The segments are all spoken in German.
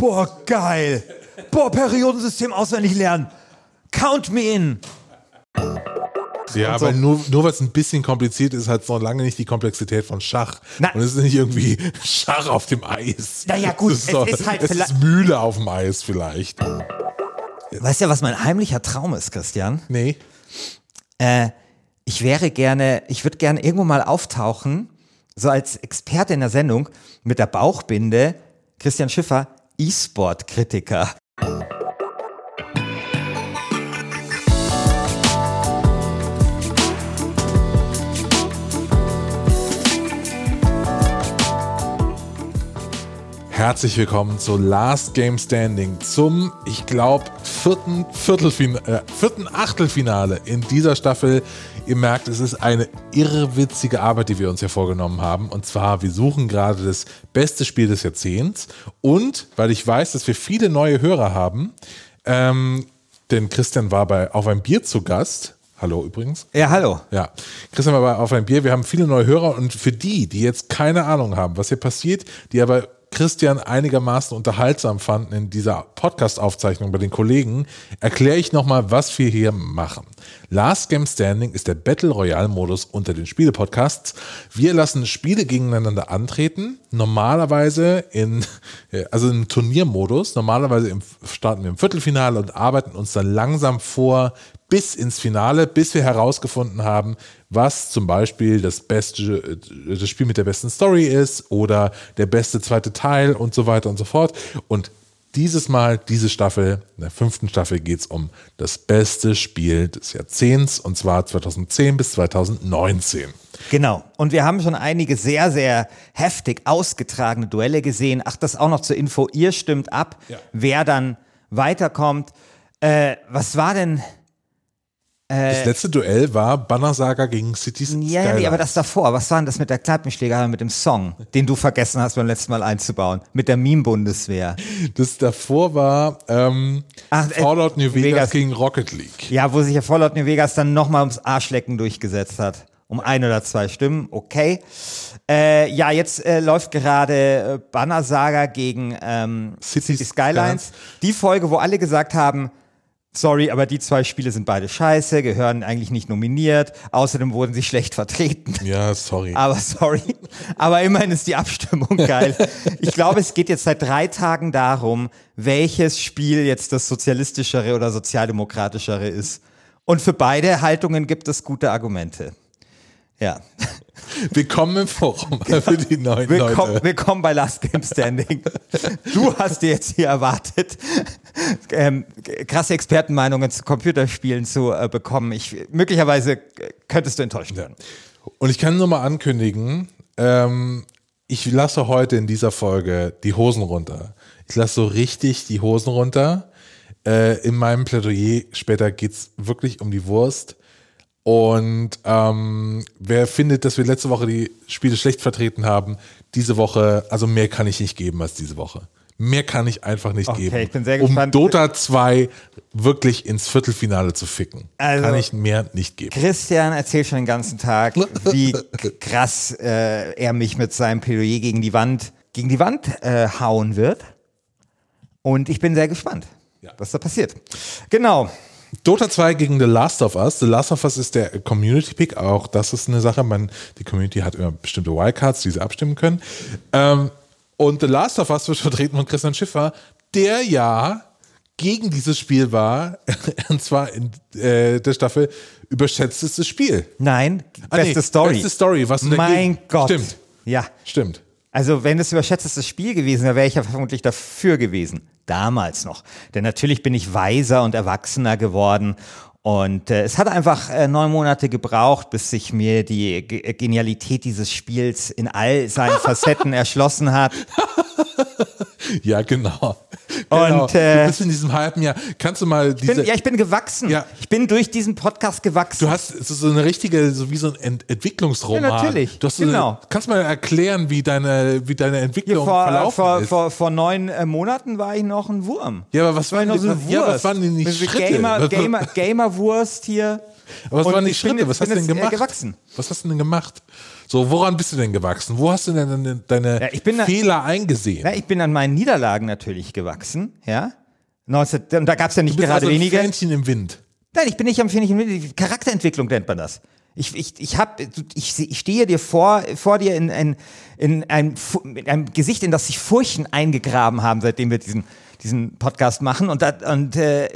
Boah, geil. Boah, Periodensystem auswendig lernen. Count me in. Ja, so. weil nur, nur weil es ein bisschen kompliziert ist, hat es noch lange nicht die Komplexität von Schach. Na- Und es ist nicht irgendwie Schach auf dem Eis. Na ja, gut, es ist, es doch- ist halt es ist Mühle auf dem Eis vielleicht. Weißt du, was mein heimlicher Traum ist, Christian? Nee. Äh, ich wäre gerne, ich würde gerne irgendwo mal auftauchen, so als Experte in der Sendung mit der Bauchbinde, Christian Schiffer, E-Sport-Kritiker. Herzlich willkommen zu Last Game Standing, zum, ich glaube, vierten, äh, vierten Achtelfinale in dieser Staffel. Ihr merkt, es ist eine irrwitzige Arbeit, die wir uns hier vorgenommen haben. Und zwar, wir suchen gerade das beste Spiel des Jahrzehnts. Und weil ich weiß, dass wir viele neue Hörer haben, ähm, denn Christian war bei Auf ein Bier zu Gast. Hallo übrigens. Ja, hallo. Ja, Christian war bei auf ein Bier. Wir haben viele neue Hörer und für die, die jetzt keine Ahnung haben, was hier passiert, die aber Christian einigermaßen unterhaltsam fanden in dieser Podcast-Aufzeichnung bei den Kollegen, erkläre ich nochmal, was wir hier machen. Last Game Standing ist der Battle Royale-Modus unter den Spiele-Podcasts. Wir lassen Spiele gegeneinander antreten, normalerweise in, äh, also im Turniermodus, normalerweise starten wir im Viertelfinale und arbeiten uns dann langsam vor bis ins Finale, bis wir herausgefunden haben, was zum Beispiel das beste, äh, das Spiel mit der besten Story ist oder der beste zweite Teil und so weiter und so fort. Und dieses Mal, diese Staffel, in der fünften Staffel geht es um das beste Spiel des Jahrzehnts und zwar 2010 bis 2019. Genau. Und wir haben schon einige sehr, sehr heftig ausgetragene Duelle gesehen. Ach, das auch noch zur Info. Ihr stimmt ab, Ja. wer dann weiterkommt. Äh, was war denn? Das letzte Duell war Banner Saga gegen Cities Ja, ja, Skylines. nee, aber das davor. Was war denn das mit der Kneipenschlägerei, mit dem Song, den du vergessen hast beim letzten Mal einzubauen? Mit der Meme-Bundeswehr. das davor war ähm, Ach, äh, Fallout New Vegas, Vegas. gegen Rocket League. Ja, wo sich ja Fallout New Vegas dann nochmal ums Arschlecken durchgesetzt hat. Um ein oder zwei Stimmen, okay. Äh, ja, jetzt äh, läuft gerade äh, Banner Saga gegen ähm, City City Skylines. Die Folge, wo alle gesagt haben, sorry, aber die zwei Spiele sind beide scheiße, gehören eigentlich nicht nominiert. Außerdem wurden sie schlecht vertreten. Ja, sorry. Aber sorry. Aber immerhin ist die Abstimmung geil. Ich glaube, es geht jetzt seit drei Tagen darum, welches Spiel jetzt das sozialistischere oder sozialdemokratischere ist. Und für beide Haltungen gibt es gute Argumente. Ja. Willkommen im Forum für die neuen Willkommen, Leute. willkommen bei Last Game Standing. Du hast dir jetzt hier erwartet, ähm, krasse Expertenmeinungen zu Computerspielen zu äh, bekommen. Ich, möglicherweise könntest du enttäuscht werden. Und ich kann nur mal ankündigen, ähm, ich lasse heute in dieser Folge die Hosen runter. Ich lasse so richtig die Hosen runter. Äh, in meinem Plädoyer später geht's wirklich um die Wurst. Und ähm, wer findet, dass wir letzte Woche die Spiele schlecht vertreten haben, diese Woche, also mehr kann ich nicht geben als diese Woche. Mehr kann ich einfach nicht Okay, geben. ich bin sehr um gespannt. Dota 2 wirklich ins Viertelfinale zu ficken. Also- kann ich mehr nicht geben. Christian erzählt schon den ganzen Tag, wie krass äh, er mich mit seinem Plädoyer gegen die Wand, gegen die Wand äh, hauen wird. Und ich bin sehr gespannt, Ja. was da passiert. Genau. Dota 2 gegen The Last of Us. The Last of Us ist der Community Pick. Auch das ist eine Sache. Man, die Community hat immer bestimmte Wildcards, die sie abstimmen können. Ähm, und The Last of Us wird vertreten von Christian Schiffer, der ja gegen dieses Spiel war, und zwar in äh, der Staffel überschätztestes Spiel. Nein, Ah, beste nee, Story. Beste Story. Was Mein dagegen- Gott. Stimmt, Ja. stimmt. Also, wenn es überschätztes Spiel gewesen wäre, wäre ich ja vermutlich dafür gewesen. Damals noch. Denn natürlich bin ich weiser und erwachsener geworden. Und äh, es hat einfach äh, neun Monate gebraucht, bis sich mir die Ge Genialität dieses Spiels in all seinen Facetten erschlossen hat. Ja, genau. Und, genau. äh, du bist in diesem halben Jahr. Kannst du mal Ich diese. bin, ja, ich bin gewachsen. Ja. Ich bin durch diesen Podcast gewachsen. Du hast so so eine richtige, so wie so ein Ent Entwicklungsroman. Ja, natürlich. Du so Genau. eine, kannst du mal erklären, wie deine, wie deine Entwicklung vor, äh, verlaufen vor, ist? vor, vor neun äh, Monaten war ich noch ein Wurm. ja, aber was waren, noch die, so eine ja, was Wurst. waren denn die Diese Schritte? Gamer, Gamer, Gamerwurst hier. was Und waren die Schritte? Was hast du denn eher gemacht? gewachsen. Was hast du denn gemacht? So, woran bist du denn gewachsen? Wo hast du denn deine, deine Ja, ich bin da- Fehler eingesehen? Ja, ich bin an meinen Niederlagen natürlich gewachsen, ja. 19, und da gab es ja nicht du bist gerade also ein wenige. Fähnchen im Wind. Nein, ich bin nicht am Fähnchen. Charakterentwicklung nennt man das. Ich, ich, ich, hab, ich, ich stehe dir vor, vor dir in, ein, in, ein, Fu- in einem Gesicht, in das sich Furchen eingegraben haben, seitdem wir diesen, diesen Podcast machen. Und, da, und äh,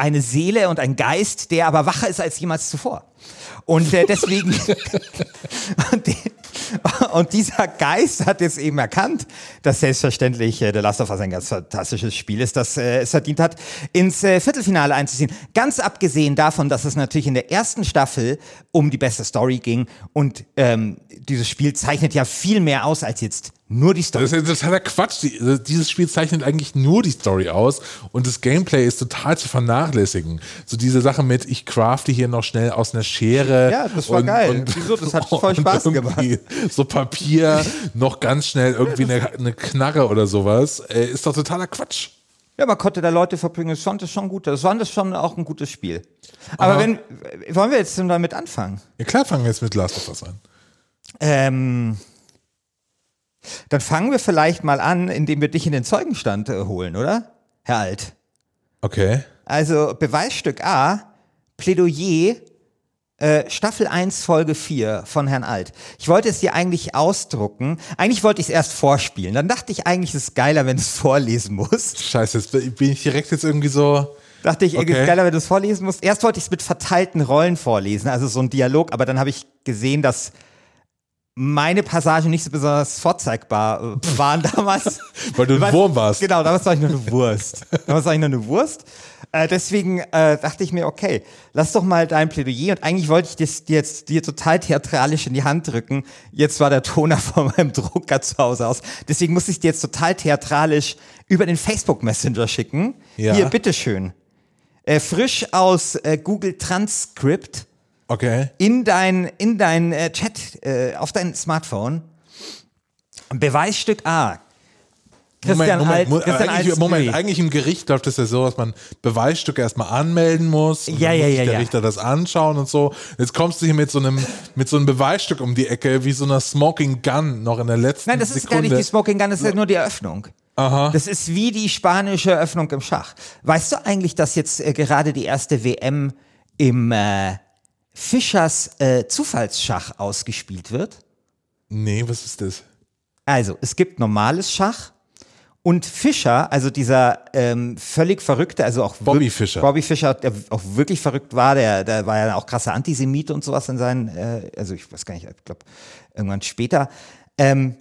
eine Seele und ein Geist, der aber wacher ist als jemals zuvor. Und äh, deswegen. und, die, und dieser Geist hat jetzt eben erkannt, dass selbstverständlich äh, The Last of Us ein ganz fantastisches Spiel ist, das äh, es verdient hat, ins äh, Viertelfinale einzuziehen. Ganz abgesehen davon, dass es natürlich in der ersten Staffel um die beste Story ging und ähm, dieses Spiel zeichnet ja viel mehr aus als jetzt nur die Story. Das ist ja totaler Quatsch. Also dieses Spiel zeichnet eigentlich nur die Story aus und das Gameplay ist total zu vernachlässigen. So diese Sache mit, ich crafte hier noch schnell aus einer Schere. Ja, das war geil. Wieso? Das hat voll und Spaß irgendwie So Papier, noch ganz schnell irgendwie eine, eine Knarre oder sowas. Äh, ist doch totaler Quatsch. Ja, man konnte da Leute verbringen. Ich fand das schon gut. Das war das schon auch ein gutes Spiel. Aber wenn, wollen wir jetzt denn damit anfangen? Ja klar, fangen wir jetzt mit Last of Us an. Ähm, dann fangen wir vielleicht mal an, indem wir dich in den Zeugenstand äh, holen, oder? Herr Alt. Okay. Also Beweisstück A, Plädoyer, äh, Staffel 1, Folge 4 von Herrn Alt. Ich wollte es dir eigentlich ausdrucken. Eigentlich wollte ich es erst vorspielen. Dann dachte ich eigentlich, es ist geiler, wenn du es vorlesen musst. Scheiße, jetzt bin ich direkt jetzt irgendwie so. Dachte ich, Okay. es ist geiler, wenn du es vorlesen musst. Erst wollte ich es mit verteilten Rollen vorlesen, also so ein Dialog, aber dann habe ich gesehen, dass meine Passagen nicht so besonders vorzeigbar waren damals. Weil du ein Wurm warst. Genau, damals war ich nur eine Wurst. damals war ich nur eine Wurst. Äh, deswegen äh, dachte ich mir, okay, lass doch mal dein Plädoyer. Und eigentlich wollte ich das dir jetzt dir total theatralisch in die Hand drücken. Jetzt war der Toner von meinem Drucker zu Hause aus. Deswegen muss ich dir jetzt total theatralisch über den Facebook Messenger schicken. Ja. Hier, bitteschön. Äh, frisch aus äh, Google Transcript Okay. in dein, in dein äh, Chat, äh, auf dein Smartphone. Beweisstück A. Christian Moment, Alt, Moment, Mo- Christian eigentlich, Alt Moment, eigentlich im Gericht läuft es ja so, dass man Beweisstücke erstmal anmelden muss. Und Ja, ja, muss ja, der ja. Richter das anschauen und so. Jetzt kommst du hier mit so einem, mit so einem Beweisstück um die Ecke, wie so einer Smoking Gun noch in der letzten Nein, das ist Sekunde. gar nicht die Smoking Gun, das ist ja nur die Eröffnung. Aha. Das ist wie die spanische Eröffnung im Schach. Weißt du eigentlich, dass jetzt äh, gerade die erste WM im äh, Fischers äh, Zufallsschach ausgespielt wird? Nee, was ist das? Also, es gibt normales Schach und Fischer, also dieser ähm, völlig verrückte, also auch Bobby Fischer. Bobby Fischer, der auch wirklich verrückt war, der, der war ja auch krasser Antisemit und sowas in seinen, äh, also ich weiß gar nicht, ich glaube irgendwann später. Ähm,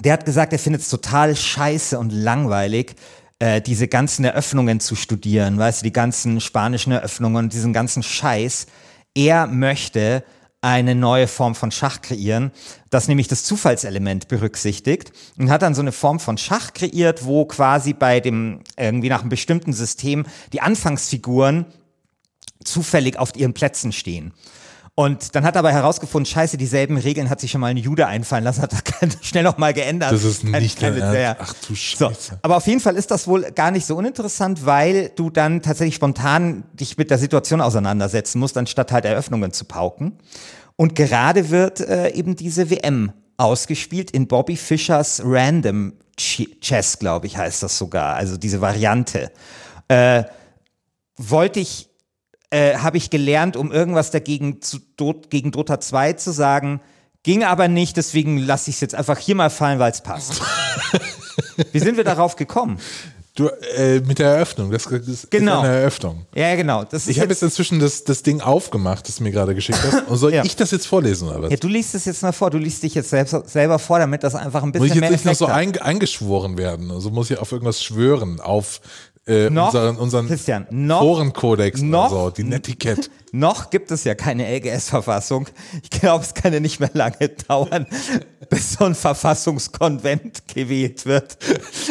der hat gesagt, er findet es total scheiße und langweilig, äh, diese ganzen Eröffnungen zu studieren, weißt du, die ganzen spanischen Eröffnungen und diesen ganzen Scheiß. Er möchte eine neue Form von Schach kreieren, das nämlich das Zufallselement berücksichtigt und hat dann so eine Form von Schach kreiert, wo quasi bei dem, irgendwie nach einem bestimmten System die Anfangsfiguren zufällig auf ihren Plätzen stehen. Und dann hat er aber herausgefunden, scheiße, dieselben Regeln hat sich schon mal ein Jude einfallen lassen, hat er schnell noch mal geändert. Das ist nicht keine- Ernst. ja. Ach du So, Scheiße. aber auf jeden Fall ist das wohl gar nicht so uninteressant, weil du dann tatsächlich spontan dich mit der Situation auseinandersetzen musst, anstatt halt Eröffnungen zu pauken. Und gerade wird äh, eben diese WM ausgespielt in Bobby Fischers Random Ch- Chess, glaube ich, heißt das sogar. Also diese Variante. Äh, wollte ich, äh, habe ich gelernt, um irgendwas dagegen zu, Dot, gegen Dota 2 zu sagen. Ging aber nicht, deswegen lasse ich es jetzt einfach hier mal fallen, weil es passt. Wie sind wir darauf gekommen? Du, äh, mit der Eröffnung. Das, das Genau. ist eine Eröffnung. Ja, genau. Ich habe jetzt, inzwischen das, das Ding aufgemacht, das du mir gerade geschickt hast. Und soll Ja. ich das jetzt vorlesen oder was? ja, du liest es jetzt mal vor. Du liest dich jetzt selbst, selber vor, damit das einfach ein bisschen Muss ich jetzt mehr nicht noch so ein, eingeschworen werden? Also muss ich auf irgendwas schwören, auf äh, Noch, unseren, unseren Christian, noch- Forenkodex noch- so, die Netiquette. Noch gibt es ja keine LGS-Verfassung. Ich glaube, es kann ja nicht mehr lange dauern, bis so ein Verfassungskonvent gewählt wird.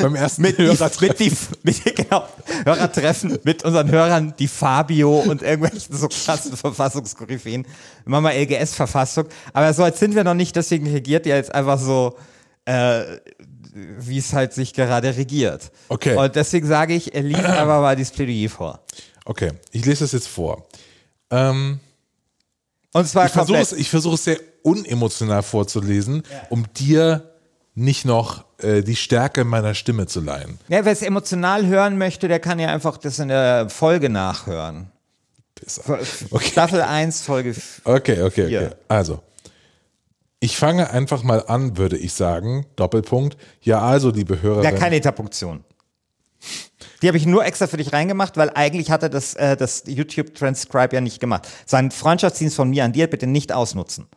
Beim ersten mit, die, Hörertreffen. mit, die, mit genau, Hörertreffen mit unseren Hörern, die Fabio und irgendwelchen so krassen Verfassungskoryphäen. Wir machen mal LGS-Verfassung. Aber so als sind wir noch nicht, deswegen regiert ihr jetzt einfach so, äh, wie es halt sich gerade regiert. Okay. Und deswegen sage ich, er liest einfach mal dieses Plädoyer vor. Okay, ich lese das jetzt vor. Ähm, Und zwar ich versuche es, ich versuche es sehr unemotional vorzulesen, um dir nicht noch äh, die Stärke meiner Stimme zu leihen. Ja, wer es emotional hören möchte, der kann ja einfach das in der Folge nachhören. Okay. Staffel 1, Folge 4. Okay, okay, okay. Also, ich fange einfach mal an, würde ich sagen. Doppelpunkt. Ja, also, liebe Hörer. Ja, keine Interpunktion. Die habe ich nur extra für dich reingemacht, weil eigentlich hatte das, äh, das YouTube-Transcribe ja nicht gemacht. Sein Freundschaftsdienst von mir an dir bitte nicht ausnutzen.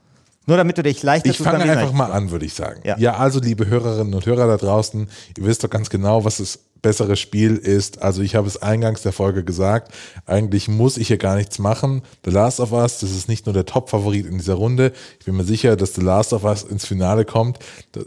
Nur damit du dich leichter Ich fange einfach mal an, würde ich sagen. Ja. Ja. also liebe Hörerinnen und Hörer da draußen, ihr wisst doch ganz genau, was das bessere Spiel ist. Also ich habe es eingangs der Folge gesagt, eigentlich muss ich hier gar nichts machen. The Last of Us, das ist nicht nur der Top-Favorit in dieser Runde. Ich bin mir sicher, dass The Last of Us ins Finale kommt.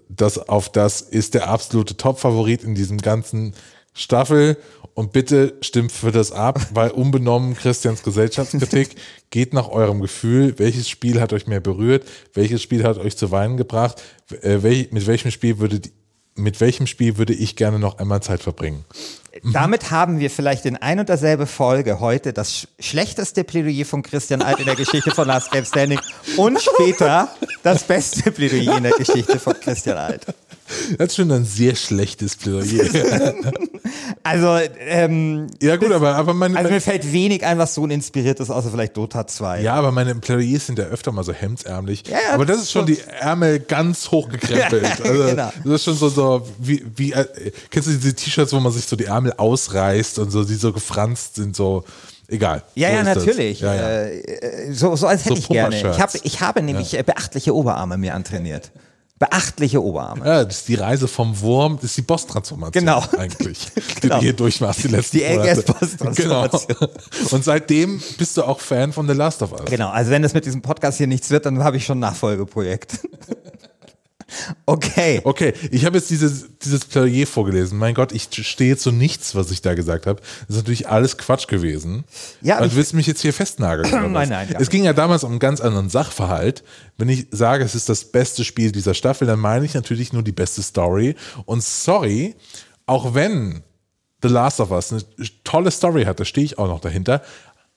Das auf das ist der absolute Top-Favorit in diesem ganzen Staffel. Und bitte stimmt für das ab, weil unbenommen Christians Gesellschaftskritik geht nach eurem Gefühl. Welches Spiel hat euch mehr berührt? Welches Spiel hat euch zu weinen gebracht? Äh, mit welchem Spiel würde die, mit welchem Spiel würde ich gerne noch einmal Zeit verbringen? Damit haben wir vielleicht in ein und derselbe Folge heute das sch schlechteste Plädoyer von Christian Alt in der Geschichte von Last Game Standing und später das beste Plädoyer in der Geschichte von Christian Alt. Das ist schon ein sehr schlechtes Plädoyer. Also, ähm, ja gut, aber, aber meine, also mir fällt wenig ein, was so inspiriert ist, außer vielleicht Dota 2. ja, aber meine Plädoyers sind ja öfter mal so hemdsärmlich. Ja, ja, aber das ist schon die Ärmel ganz hochgekrempelt. Ja, Also, genau. Das ist schon so, so wie, wie äh, kennst du diese T-Shirts, wo man sich so die Ärmel ausreißt und so, die so gefranst sind, so, egal. Ja, so ja, das. natürlich. Ja, ja. Äh, äh, so, so als hätte So ich gerne. Ich, hab, ich habe nämlich äh, beachtliche Oberarme mir antrainiert. Beachtliche Oberarme. Ja, das ist die Reise vom Wurm, das ist die Boss-Transformation Genau. eigentlich, die Genau. du hier durchmachst die letzten Die Monate. AGS-Boss-Transformation. Genau. Und seitdem bist du auch Fan von The Last of Us. Genau, also wenn das mit diesem Podcast hier nichts wird, dann habe ich schon ein Nachfolgeprojekt. okay. Okay, ich habe jetzt dieses, dieses Plädoyer vorgelesen. Mein Gott, ich stehe so nichts, was ich da gesagt habe. Das ist natürlich alles Quatsch gewesen. Ja, Und ich- du willst mich jetzt hier festnageln? Nein, nein, Es ging ja damals um einen ganz anderen Sachverhalt. Wenn ich sage, es ist das beste Spiel dieser Staffel, dann meine ich natürlich nur die beste Story. Und sorry, auch wenn The Last of Us eine tolle Story hat, da stehe ich auch noch dahinter.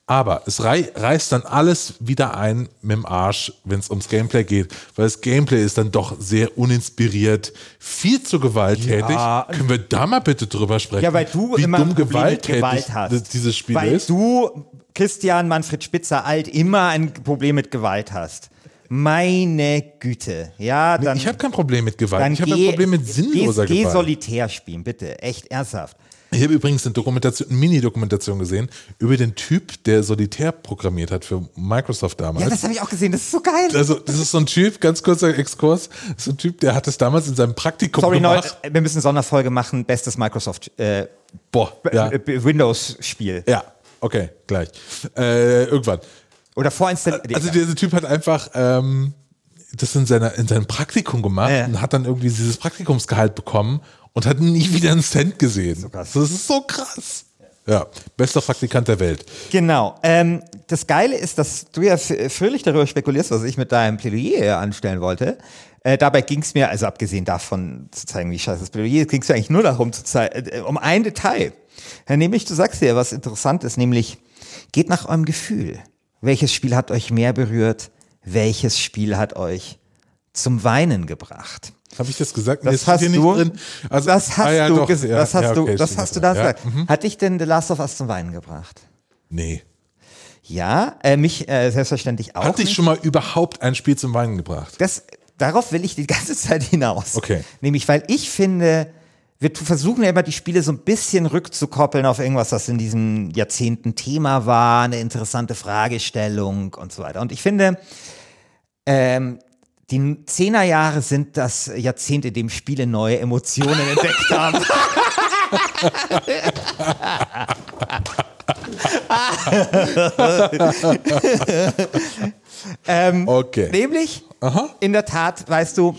Aber es rei reißt dann alles wieder ein mit dem Arsch, wenn es ums Gameplay geht, weil das Gameplay ist dann doch sehr uninspiriert, viel zu gewalttätig. Ja. Können wir da mal bitte drüber sprechen? Ja, weil du wie immer dumm ein Problem mit gewalttätig Gewalt hast. dieses Spiel weil ist? du, Christian Manfred Spitzer alt, immer ein Problem mit Gewalt hast. Meine Güte. Ja, dann, ich habe kein Problem mit Gewalt. ich habe ein geh- Problem mit sinnloser geh, geh Gewalt. solitär spielen, bitte. Echt ernsthaft. Ich habe übrigens eine Dokumentation, Mini-Dokumentation gesehen über den Typ, der Solitär programmiert hat für Microsoft damals. Ja, das habe ich auch gesehen. Das ist so geil. also, das ist so ein Typ, ganz kurzer Exkurs, das ist so ein Typ, der hat es damals in seinem Praktikum Sorry, gemacht. wir müssen eine Sonderfolge machen. Bestes Microsoft äh, Boah, ja, äh, Windows-Spiel. ja, okay, gleich. Äh, irgendwann. Oder vorinstalliert. Also dieser Typ hat einfach ähm, das in, seiner, in seinem Praktikum gemacht Ja. und hat dann irgendwie dieses Praktikumsgehalt bekommen und hat nie wieder einen Cent gesehen. krass. Das ist so krass. Ja, bester Praktikant der Welt. Genau. Ähm, das Geile ist, dass du ja fröhlich darüber spekulierst, was ich mit deinem Plädoyer anstellen wollte. Äh, dabei ging es mir, also abgesehen davon zu zeigen, wie scheiße das Plädoyer ist, ging es mir eigentlich nur darum, zu zei- äh, um ein Detail. Ja, nämlich, du sagst dir was Interessantes, nämlich, geht nach eurem Gefühl. Welches Spiel hat euch mehr berührt? Welches Spiel hat euch zum Weinen gebracht? Habe ich das gesagt? Nee, Das steht hast du, nicht drin. Also, das hast ah, ja, du, doch, ges- ja, das hast ja, du, das hast du da ja. gesagt. Hat dich denn The Last of Us zum Weinen gebracht? Nee. Ja, äh, mich äh, selbstverständlich auch. Hat dich nicht. schon mal überhaupt ein Spiel zum Weinen gebracht? Das, darauf will ich die ganze Zeit hinaus. Okay. Nämlich, weil ich finde, wir versuchen ja immer die Spiele so ein bisschen rückzukoppeln auf irgendwas, was in diesen Jahrzehnten Thema war, eine interessante Fragestellung und so weiter. Und ich finde, ähm, die Zehnerjahre sind das Jahrzehnt, in dem Spiele neue Emotionen entdeckt haben. ähm, Okay. Nämlich, in der Tat, weißt du,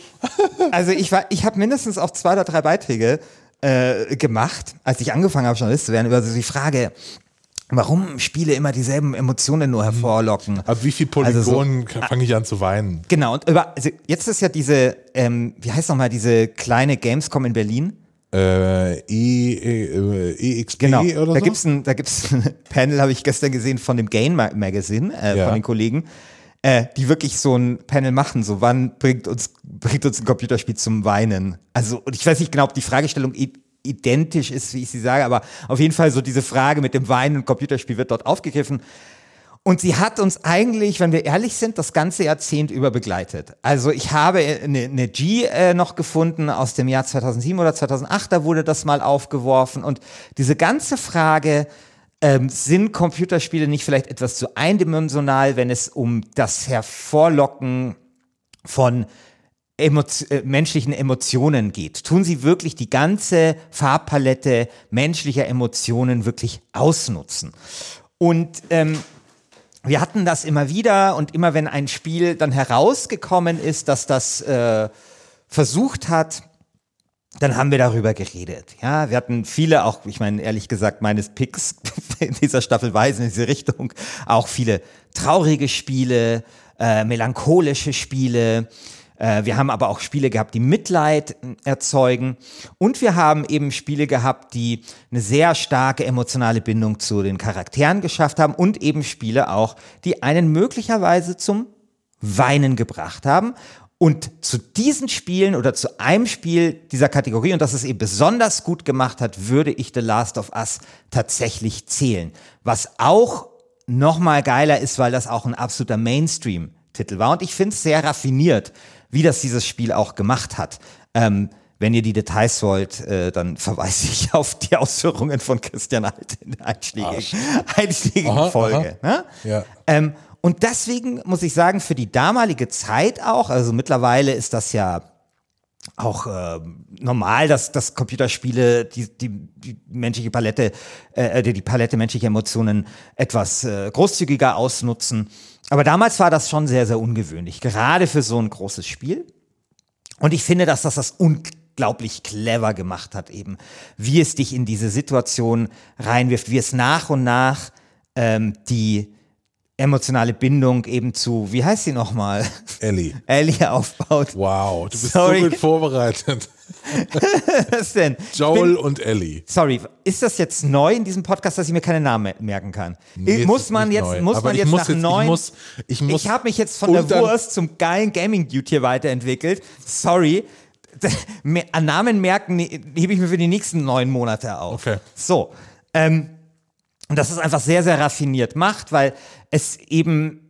also ich war, ich habe mindestens auch zwei oder drei Beiträge äh, gemacht, als ich angefangen habe, Journalist zu werden, über so die Frage, warum Spiele immer dieselben Emotionen nur hervorlocken. Ab wie viel Also so- Polygonen fange ich an zu weinen? Genau, und über, also jetzt ist ja diese, ähm, wie heißt nochmal, diese kleine Gamescom in Berlin. Äh, e, e, EXP Genau, oder da so? gibt's ein, da gibt's ein Panel, habe ich gestern gesehen, von dem Gain Ma- Magazine, äh, Ja. von den Kollegen. äh, die wirklich so ein Panel machen, so wann bringt uns, bringt uns ein Computerspiel zum Weinen? Also, und ich weiß nicht genau, ob die Fragestellung identisch ist, wie ich sie sage, aber auf jeden Fall so diese Frage mit dem Weinen und Computerspiel wird dort aufgegriffen. Und sie hat uns eigentlich, wenn wir ehrlich sind, das ganze Jahrzehnt über begleitet. Also ich habe eine, eine G äh, noch gefunden aus dem Jahr 2007 oder 2008, da wurde das mal aufgeworfen. Und diese ganze Frage, ähm, sind Computerspiele nicht vielleicht etwas zu eindimensional, wenn es um das Hervorlocken von Emo äh, menschlichen Emotionen geht? Tun sie wirklich die ganze Farbpalette menschlicher Emotionen wirklich ausnutzen? Und ähm, wir hatten das immer wieder und immer wenn ein Spiel dann herausgekommen ist, dass das äh, versucht hat, dann haben wir darüber geredet. Ja, wir hatten viele auch, ich meine, ehrlich gesagt, meines Picks in dieser Staffel weisen in diese Richtung. Auch viele traurige Spiele, äh, melancholische Spiele. Äh, wir haben aber auch Spiele gehabt, die Mitleid äh, erzeugen. Und wir haben eben Spiele gehabt, die eine sehr starke emotionale Bindung zu den Charakteren geschafft haben und eben Spiele auch, die einen möglicherweise zum Weinen gebracht haben. Und zu diesen Spielen oder zu einem Spiel dieser Kategorie, und das es eben besonders gut gemacht hat, würde ich The Last of Us tatsächlich zählen. Was auch nochmal geiler ist, weil das auch ein absoluter Mainstream-Titel war. Und ich finde es sehr raffiniert, wie das dieses Spiel auch gemacht hat. Ähm, wenn ihr die Details wollt, äh, dann verweise ich auf die Ausführungen von Christian Alt in der einschlägigen, einschlägigen aha, Folge. Aha. Ne? Ja. Ähm, und deswegen muss ich sagen, für die damalige Zeit auch, also mittlerweile ist das ja auch äh, normal, dass, dass Computerspiele die, die, die menschliche Palette, äh, die, die Palette menschlicher Emotionen etwas äh, großzügiger ausnutzen. Aber damals war das schon sehr, sehr ungewöhnlich, gerade für so ein großes Spiel. Und ich finde, dass das das unglaublich clever gemacht hat, eben, wie es dich in diese Situation reinwirft, wie es nach und nach ähm, die emotionale Bindung eben zu, wie heißt sie nochmal? Ellie. Ellie aufbaut. Wow, du bist sorry. so gut vorbereitet. Was denn? Joel bin, und Ellie. Sorry, ist das jetzt neu in diesem Podcast, dass ich mir keine Namen merken kann? Nee, muss man jetzt, neu. muss man jetzt nach jetzt, neun? Ich, muss, ich, muss ich habe mich jetzt von der Wurst zum geilen Gaming-Dude hier weiterentwickelt. Sorry. An Namen merken ne, hebe ich mir für die nächsten neun Monate auf. Okay. So. Ähm, und das ist einfach sehr, sehr raffiniert macht, weil es eben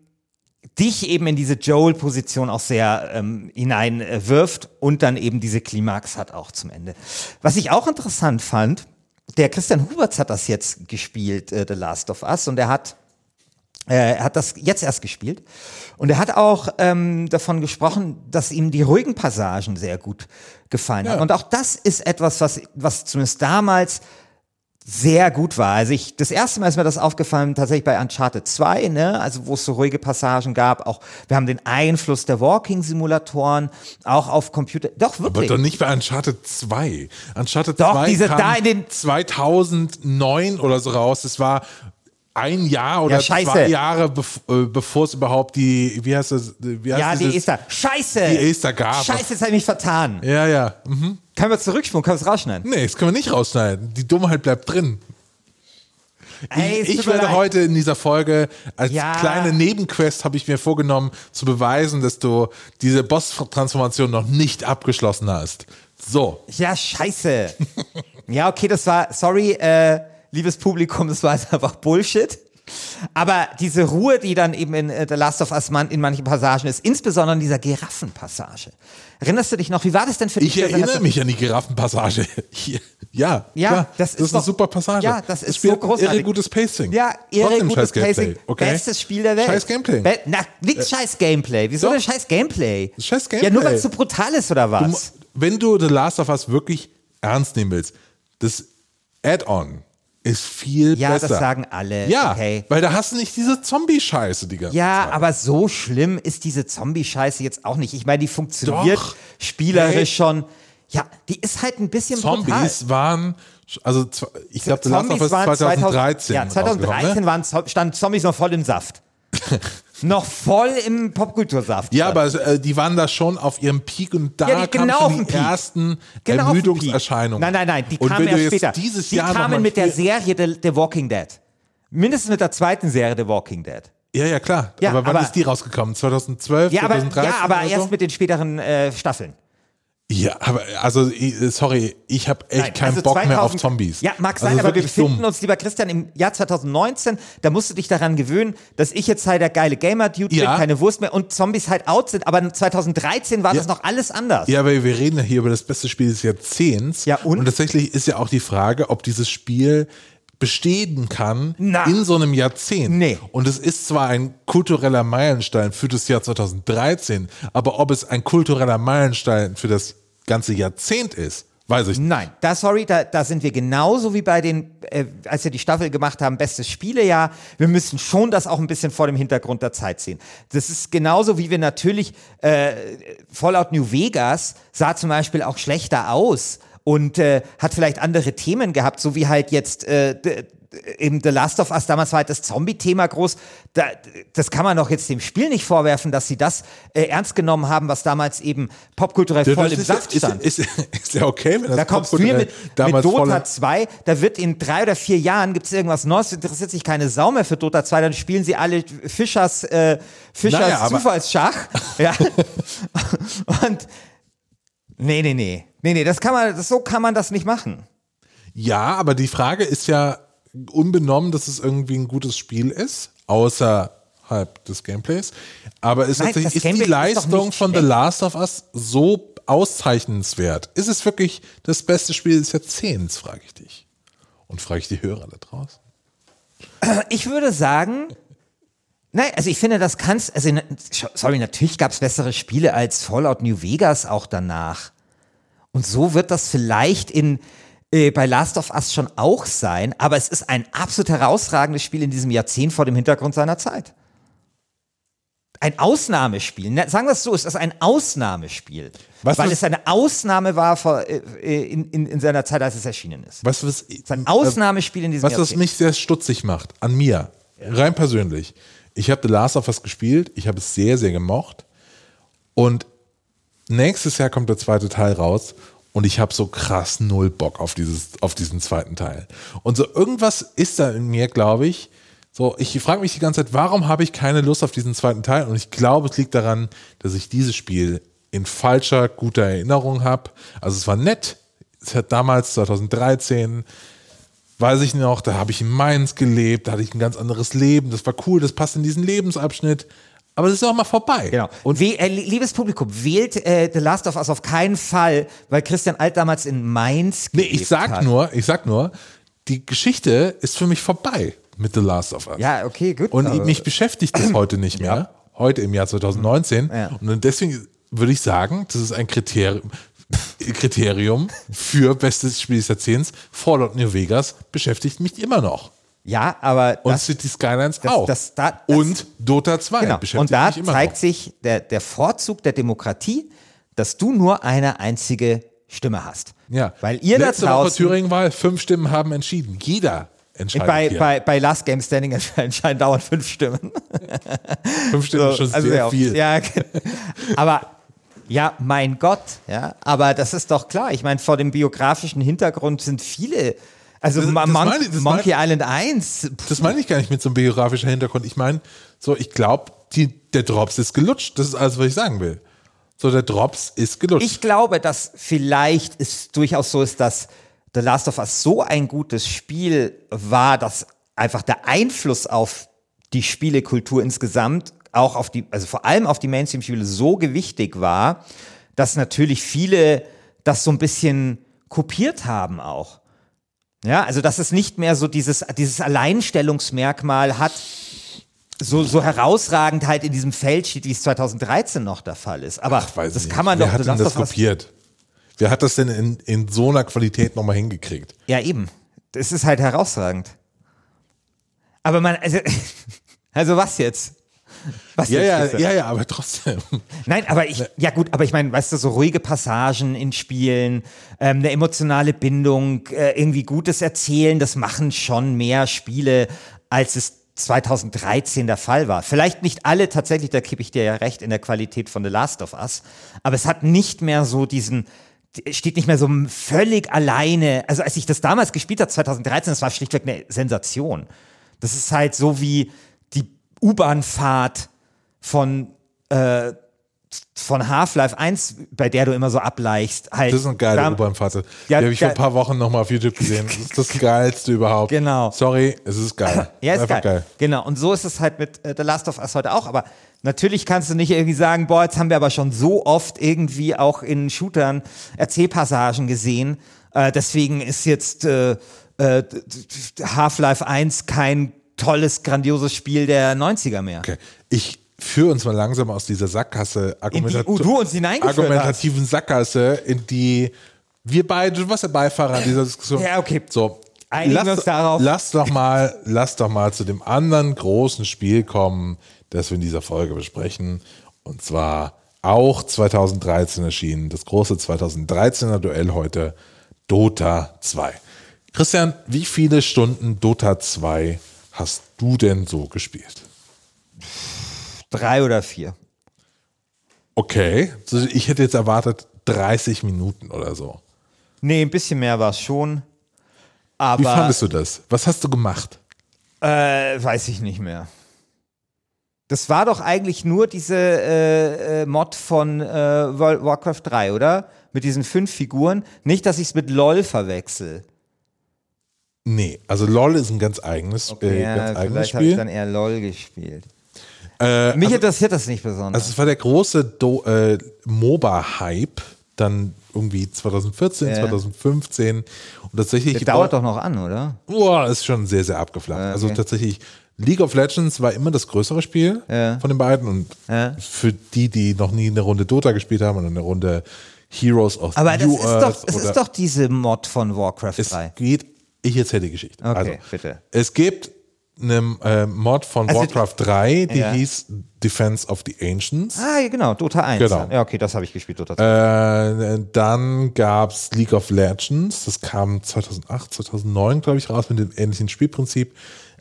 dich eben in diese Joel-Position auch sehr ähm, hineinwirft und dann eben diese Klimax hat auch zum Ende. Was ich auch interessant fand, der Christian Huberts hat das jetzt gespielt, äh, The Last of Us, und er hat äh, er hat das jetzt erst gespielt und er hat auch ähm, davon gesprochen, dass ihm die ruhigen Passagen sehr gut gefallen ja. haben. Und auch das ist etwas, was, was zumindest damals sehr gut war. Also ich, das erste Mal ist mir das aufgefallen, tatsächlich bei Uncharted 2, ne, also wo es so ruhige Passagen gab, auch, wir haben den Einfluss der Walking-Simulatoren, auch auf Computer, doch wirklich. Aber doch nicht bei Uncharted 2. Uncharted doch, 2 diese, kam da in den 2009 oder so raus, es war ein Jahr oder ja, zwei Jahre äh, bevor es überhaupt die, wie heißt das? Wie heißt ja, die Esther. Scheiße! Die Esther gab. Scheiße, jetzt habe ich mich vertan. Ja, ja. Mhm. Können wir zurückspulen? Können wir es rausschneiden? Nee, das können wir nicht rausschneiden. Die Dummheit bleibt drin. Ey, ich, ich werde heute in dieser Folge als ja. kleine Nebenquest habe ich mir vorgenommen zu beweisen, dass du diese Boss-Transformation noch nicht abgeschlossen hast. So. Ja, scheiße. ja, okay, das war, sorry, äh, liebes Publikum, das war einfach Bullshit. Aber diese Ruhe, die dann eben in äh, The Last of Us in manchen Passagen ist, insbesondere in dieser Giraffenpassage. Erinnerst du dich noch, wie war das denn für dich? Ich erinnere mich an die Giraffenpassage. ja, ja klar, das, ist, das ist eine super Passage. Ja, das ist das so großartig. Irre gutes Pacing. Ja, irre gutes Pacing. Okay. Bestes Spiel der Welt. Scheiß Gameplay. Be na, nichts äh, scheiß Gameplay. Wieso denn scheiß Gameplay? Scheiß Gameplay. Ja, nur weil es so brutal ist oder was? Du, wenn du The Last of Us wirklich ernst nehmen willst, das Add-on ist viel ja, besser. Ja, das sagen alle. Ja, okay. weil da hast du nicht diese Zombie-Scheiße die ganze ja, Zeit. Ja, aber so schlimm ist diese Zombie-Scheiße jetzt auch nicht. Ich meine, die funktioniert Doch. spielerisch hey. schon. Ja, die ist halt ein bisschen Zombies brutal. waren, also ich glaube, of Us 2013. Ja, 2013 ne? waren, standen Zombies noch voll im Saft. noch voll im Popkultursaft. Ja, aber äh, die waren da schon auf ihrem Peak und da ja, die, genau kamen die ersten genau Ermüdungserscheinungen. Nein, nein, nein, die kamen erst später. Dieses die Jahr kamen mit der Serie The, The Walking Dead. Mindestens mit der zweiten Serie The Walking Dead. Ja, ja, klar. Ja, aber wann aber- ist die rausgekommen? 2012, Ja, aber, 2013? ja, aber erst so? mit den späteren äh, Staffeln. Ja, aber also, sorry, ich habe echt Nein, keinen also Bock mehr auf 2000 Zombies. Ja, mag sein, also aber wir befinden dumm. uns, lieber Christian, im Jahr 2019. Da musst du dich daran gewöhnen, dass ich jetzt halt der geile Gamer-Dude Ja. bin, keine Wurst mehr und Zombies halt out sind. Aber 2013 war Ja. das noch alles anders. Ja, aber wir reden ja hier über das beste Spiel des Jahrzehnts. Ja, und? tatsächlich ist ja auch die Frage, ob dieses Spiel bestehen kann Na. in so einem Jahrzehnt. Nee. Und es ist zwar ein kultureller Meilenstein für das Jahr 2013, aber ob es ein kultureller Meilenstein für das ganze Jahrzehnt ist, weiß ich nicht. Nein, da sorry, da, da sind wir genauso wie bei den, äh, als wir die Staffel gemacht haben, bestes Spielejahr. Wir müssen schon das auch ein bisschen vor dem Hintergrund der Zeit sehen. Das ist genauso wie wir natürlich äh, Fallout New Vegas sah zum Beispiel auch schlechter aus und äh, hat vielleicht andere Themen gehabt, so wie halt jetzt äh, eben The Last of Us, damals war halt das Zombie-Thema groß. Da, das kann man doch jetzt dem Spiel nicht vorwerfen, dass sie das äh, ernst genommen haben, was damals eben popkulturell voll Das im Saft ist, stand. ist, ist, ist ja okay, wenn das Da kommst du mir popkulturell mit, mit Dota voll- 2, da wird in drei oder vier Jahren gibt es irgendwas Neues, interessiert sich keine Sau mehr für Dota 2, dann spielen sie alle Fischers, äh, Fischers Naja, Zufallsschach. ja. Und nee, nee, nee. Nee, nee, das kann man, das, so kann man das nicht machen. Ja, aber die Frage ist ja unbenommen, dass es irgendwie ein gutes Spiel ist, außerhalb des Gameplays. Aber ist, Nein, tatsächlich, ist die ist Leistung nicht von The. Last of Us so auszeichnenswert? Ist es wirklich das beste Spiel des Jahrzehnts, frage ich dich. Und frage ich die Hörer da draußen. Ich würde sagen, nein, also ich finde, das kannst, also na- sorry, natürlich gab es bessere Spiele als Fallout New Vegas auch danach. Und so wird das vielleicht in äh, bei Last of Us schon auch sein, aber es ist ein absolut herausragendes Spiel in diesem Jahrzehnt vor dem Hintergrund seiner Zeit. Ein Ausnahmespiel. Ne, Sagen wir es so, es ist ein Ausnahmespiel. Was weil ist- es eine Ausnahme war vor, äh, äh, in, in, in seiner Zeit, als es erschienen ist. Was, was, Es ist ein Ausnahmespiel in diesem was, was Jahrzehnt. mich sehr stutzig macht, an mir, rein persönlich. Ich habe The Last of Us gespielt, ich habe es sehr, sehr gemocht. Und nächstes Jahr kommt der zweite Teil raus und ich habe so krass null Bock auf, dieses, auf diesen zweiten Teil. Und so irgendwas ist da in mir, glaube ich. So, ich frage mich die ganze Zeit, warum habe ich keine Lust auf diesen zweiten Teil? Und ich glaube, es liegt daran, dass ich dieses Spiel in falscher, guter Erinnerung habe. Also es war nett. Es hat damals 2013 weiß ich noch, da habe ich in Mainz gelebt, da hatte ich ein ganz anderes Leben, das war cool, das passt in diesen Lebensabschnitt. Aber das ist auch mal vorbei. Genau. Und we äh, liebes Publikum, wählt äh, The Last of Us auf keinen Fall, weil Christian Alt damals in Mainz Nee, gelebt ich sag hat. nur, ich sag nur, die Geschichte ist für mich vorbei mit The Last of Us. Ja, okay, gut. Und aber- mich beschäftigt das heute nicht mehr. Heute im Jahr 2019. Ja. Und deswegen würde ich sagen, das ist ein Kriterium, Kriterium für bestes Spiel des Jahrzehnts. Fallout New Vegas beschäftigt mich immer noch. ja, aber Und das, City Skylines das- auch. das- da- und Dota 2 genau. beschäftigt Und da mich immer zeigt noch. sich der, der Vorzug der Demokratie, dass du nur eine einzige Stimme hast. Ja. Weil ihr Letzte da Woche draußen Thüringen-Wahl, fünf Stimmen haben entschieden. Jeder entscheidet bei, bei, bei Last Game Standing entscheiden dauernd fünf Stimmen. fünf Stimmen ist schon Also sehr ja, viel. Ja, aber ja, mein Gott, ja, aber das ist doch klar. Ich meine, vor dem biografischen Hintergrund sind viele, also Das- Mon das meine ich- Monkey meine- Island 1, pff, Das meine ich gar nicht mit so einem biografischen Hintergrund. Ich meine, so, ich glaube, der Drops ist gelutscht. Das ist alles, was ich sagen will. So, der Drops ist gelutscht. ich glaube, dass vielleicht es durchaus so ist, dass The Last of Us so ein gutes Spiel war, dass einfach der Einfluss auf die Spielekultur insgesamt, auch auf die, also vor allem auf die Mainstream-Spiele so gewichtig war, dass natürlich viele das so ein bisschen kopiert haben auch. Ja, also dass es nicht mehr so dieses, dieses Alleinstellungsmerkmal hat, so, so herausragend halt in diesem Feld steht, wie es 2013 noch der Fall ist. Aber Ach, weiß das ich kann nicht. man Wer doch hat denn das kopiert? Wer hat das denn in, in so einer Qualität nochmal hingekriegt? Ja, eben. Das ist halt herausragend. Aber man, also, also was jetzt? Was Ja, jetzt, ja, ja, ja, aber trotzdem. Nein, aber ich, ja gut, aber ich meine, weißt du, so ruhige Passagen in Spielen, ähm, eine emotionale Bindung, äh, irgendwie gutes Erzählen, das machen schon mehr Spiele, als es 2013 der Fall war. Vielleicht nicht alle tatsächlich, da gebe ich dir ja recht, in der Qualität von The Last of Us, aber es hat nicht mehr so diesen, steht nicht mehr so völlig alleine. Also als ich das damals gespielt habe, 2013, das war schlichtweg eine Sensation. Das ist halt so wie U-Bahn-Fahrt von, äh, von Half-Life 1, bei der du immer so ableichst. Halt, Das ist eine geile U-Bahn-Fahrt. Die Ja, habe ich vor ein paar Wochen nochmal auf YouTube gesehen. Das ist das Geilste überhaupt. Genau. Sorry, es ist geil. Ja, ist Einfach geil. Genau. Und so ist es halt mit äh, The Last of Us heute auch. Aber natürlich kannst du nicht irgendwie sagen, boah, jetzt haben wir aber schon so oft irgendwie auch in Shootern Erzählpassagen gesehen. Äh, deswegen ist jetzt äh, äh, Half-Life 1 kein tolles, grandioses Spiel der 90er mehr. Okay. Ich führe uns mal langsam aus dieser Sackgasse In die argumentat- argumentativen Sackgasse, in die wir beide, du warst der Beifahrer dieser Diskussion. Ja, okay. So. Einigen lass, uns darauf. Lass doch mal, lass doch mal zu dem anderen großen Spiel kommen, das wir in dieser Folge besprechen. Und zwar auch 2013 erschienen, das große 2013er Duell heute, Dota 2. Christian, wie viele Stunden Dota 2 hast du denn so gespielt? Drei oder vier. Okay, also ich hätte jetzt erwartet 30 Minuten oder so. Nee, ein bisschen mehr war es schon. Aber Wie fandest du das? Was hast du gemacht? Äh, weiß ich nicht mehr. Das war doch eigentlich nur diese äh, äh, Mod von äh, World Warcraft 3, oder? Mit diesen fünf Figuren. Nicht, dass ich es mit LOL verwechsel. Nee, also LOL ist ein ganz eigenes, äh, ja, ganz eigenes vielleicht habe ich Spiel. dann eher LOL gespielt. Äh, Mich also, interessiert das nicht besonders. also es war der große Do äh, MOBA-Hype, dann irgendwie 2014, Ja. 2015 und tatsächlich Der dauert doch noch an, oder? Boah, ist schon sehr, sehr abgeflacht. Ja, Also okay. tatsächlich, League of Legends war immer das größere Spiel Ja. von den beiden. Und Ja. für die, die noch nie eine Runde Dota gespielt haben und eine Runde Heroes of Aber das New ist doch, es ist doch diese Mod von Warcraft es 3. geht, ich erzähle die Geschichte. Okay, also, bitte. Es gibt eine äh, Mod von Also- Warcraft 3, die Ja. hieß Defense of the Ancients. Ah, ja, genau, Dota 1. Genau. Ja, okay, das habe ich gespielt, Dota 2. Äh, dann gab es League of Legends, das kam 2008, 2009, glaube ich, raus mit dem ähnlichen Spielprinzip.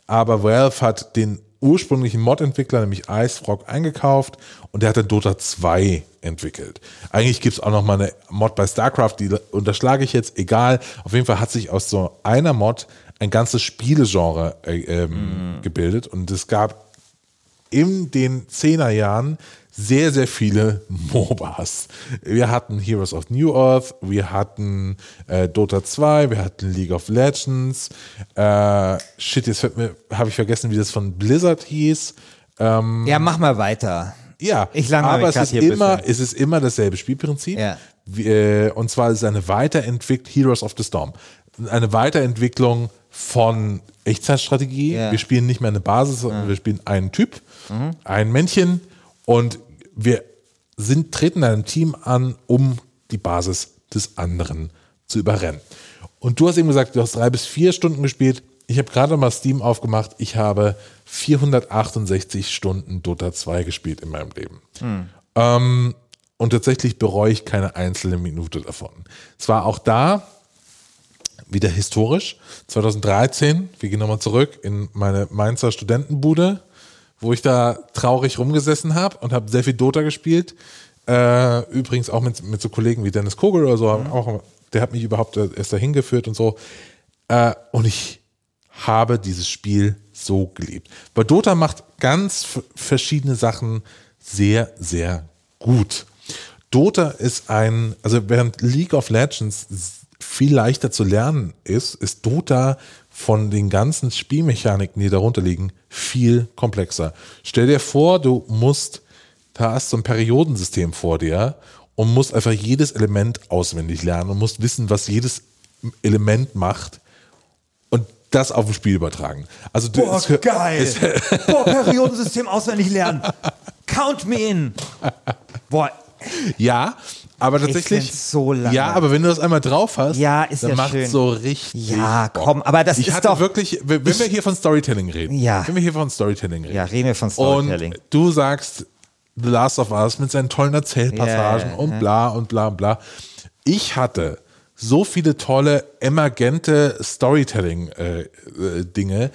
Aber Valve hat den ursprünglichen Mod-Entwickler, nämlich IceFrog, eingekauft und der hat dann Dota 2 entwickelt. Eigentlich gibt es auch noch mal eine Mod bei StarCraft, die unterschlage ich jetzt, egal. Auf jeden Fall hat sich aus so einer Mod ein ganzes Spielegenre äh, ähm, gebildet und es gab in den 10er Jahren sehr, sehr viele MOBAs. Wir hatten Heroes of New Earth, wir hatten äh, Dota 2, wir hatten League of Legends. Äh, shit, jetzt habe ich vergessen, wie das von Blizzard hieß. Ähm, Ja, mach mal weiter. ja, Ich aber es ist, immer, es ist immer dasselbe Spielprinzip. Ja. Äh, und zwar ist es eine Weiterentwicklung, Heroes of the Storm, eine Weiterentwicklung von Echtzeitstrategie. Ja. Wir spielen nicht mehr eine Basis, sondern wir spielen einen Typ, Mhm. ein Männchen und wir sind, treten einem Team an, um die Basis des anderen zu überrennen. Und du hast eben gesagt, du hast drei bis vier Stunden gespielt. Ich habe gerade mal Steam aufgemacht. Ich habe 468 Stunden Dota 2 gespielt in meinem Leben. Ähm, und tatsächlich bereue ich keine einzelne Minute davon. Es war auch da wieder historisch. 2013, wir gehen nochmal zurück in meine Mainzer Studentenbude, wo ich da traurig rumgesessen habe und habe sehr viel Dota gespielt. Äh, übrigens auch mit, mit so Kollegen wie Dennis Kogel oder so. Auch, der hat mich überhaupt erst dahin geführt und so. Äh, und ich habe dieses Spiel so geliebt. Weil Dota macht ganz verschiedene Sachen sehr, sehr gut. Dota ist ein, also während League of Legends viel leichter zu lernen ist, ist Dota von den ganzen Spielmechaniken, die darunter liegen, viel komplexer. Stell dir vor, du musst, da hast du ein Periodensystem vor dir und musst einfach jedes Element auswendig lernen und musst wissen, was jedes Element macht und das auf ein Spiel übertragen. Also du- Boah, es- geil. es- Boah, Periodensystem auswendig lernen. Count me in. Boah, Ja, aber tatsächlich. so langweilig. ja, aber wenn du das einmal drauf hast, Ja, ist dann ja macht schön. so richtig. Ja, komm, aber das ich ist hatte doch- wirklich, wenn wir hier von Storytelling reden, Ja. wenn wir hier von Storytelling reden, ja, reden wir von Storytelling. und du sagst The Last of Us mit seinen tollen Erzählpassagen ja, und bla und bla und bla. Ich hatte so viele tolle, emergente Storytelling-Dinge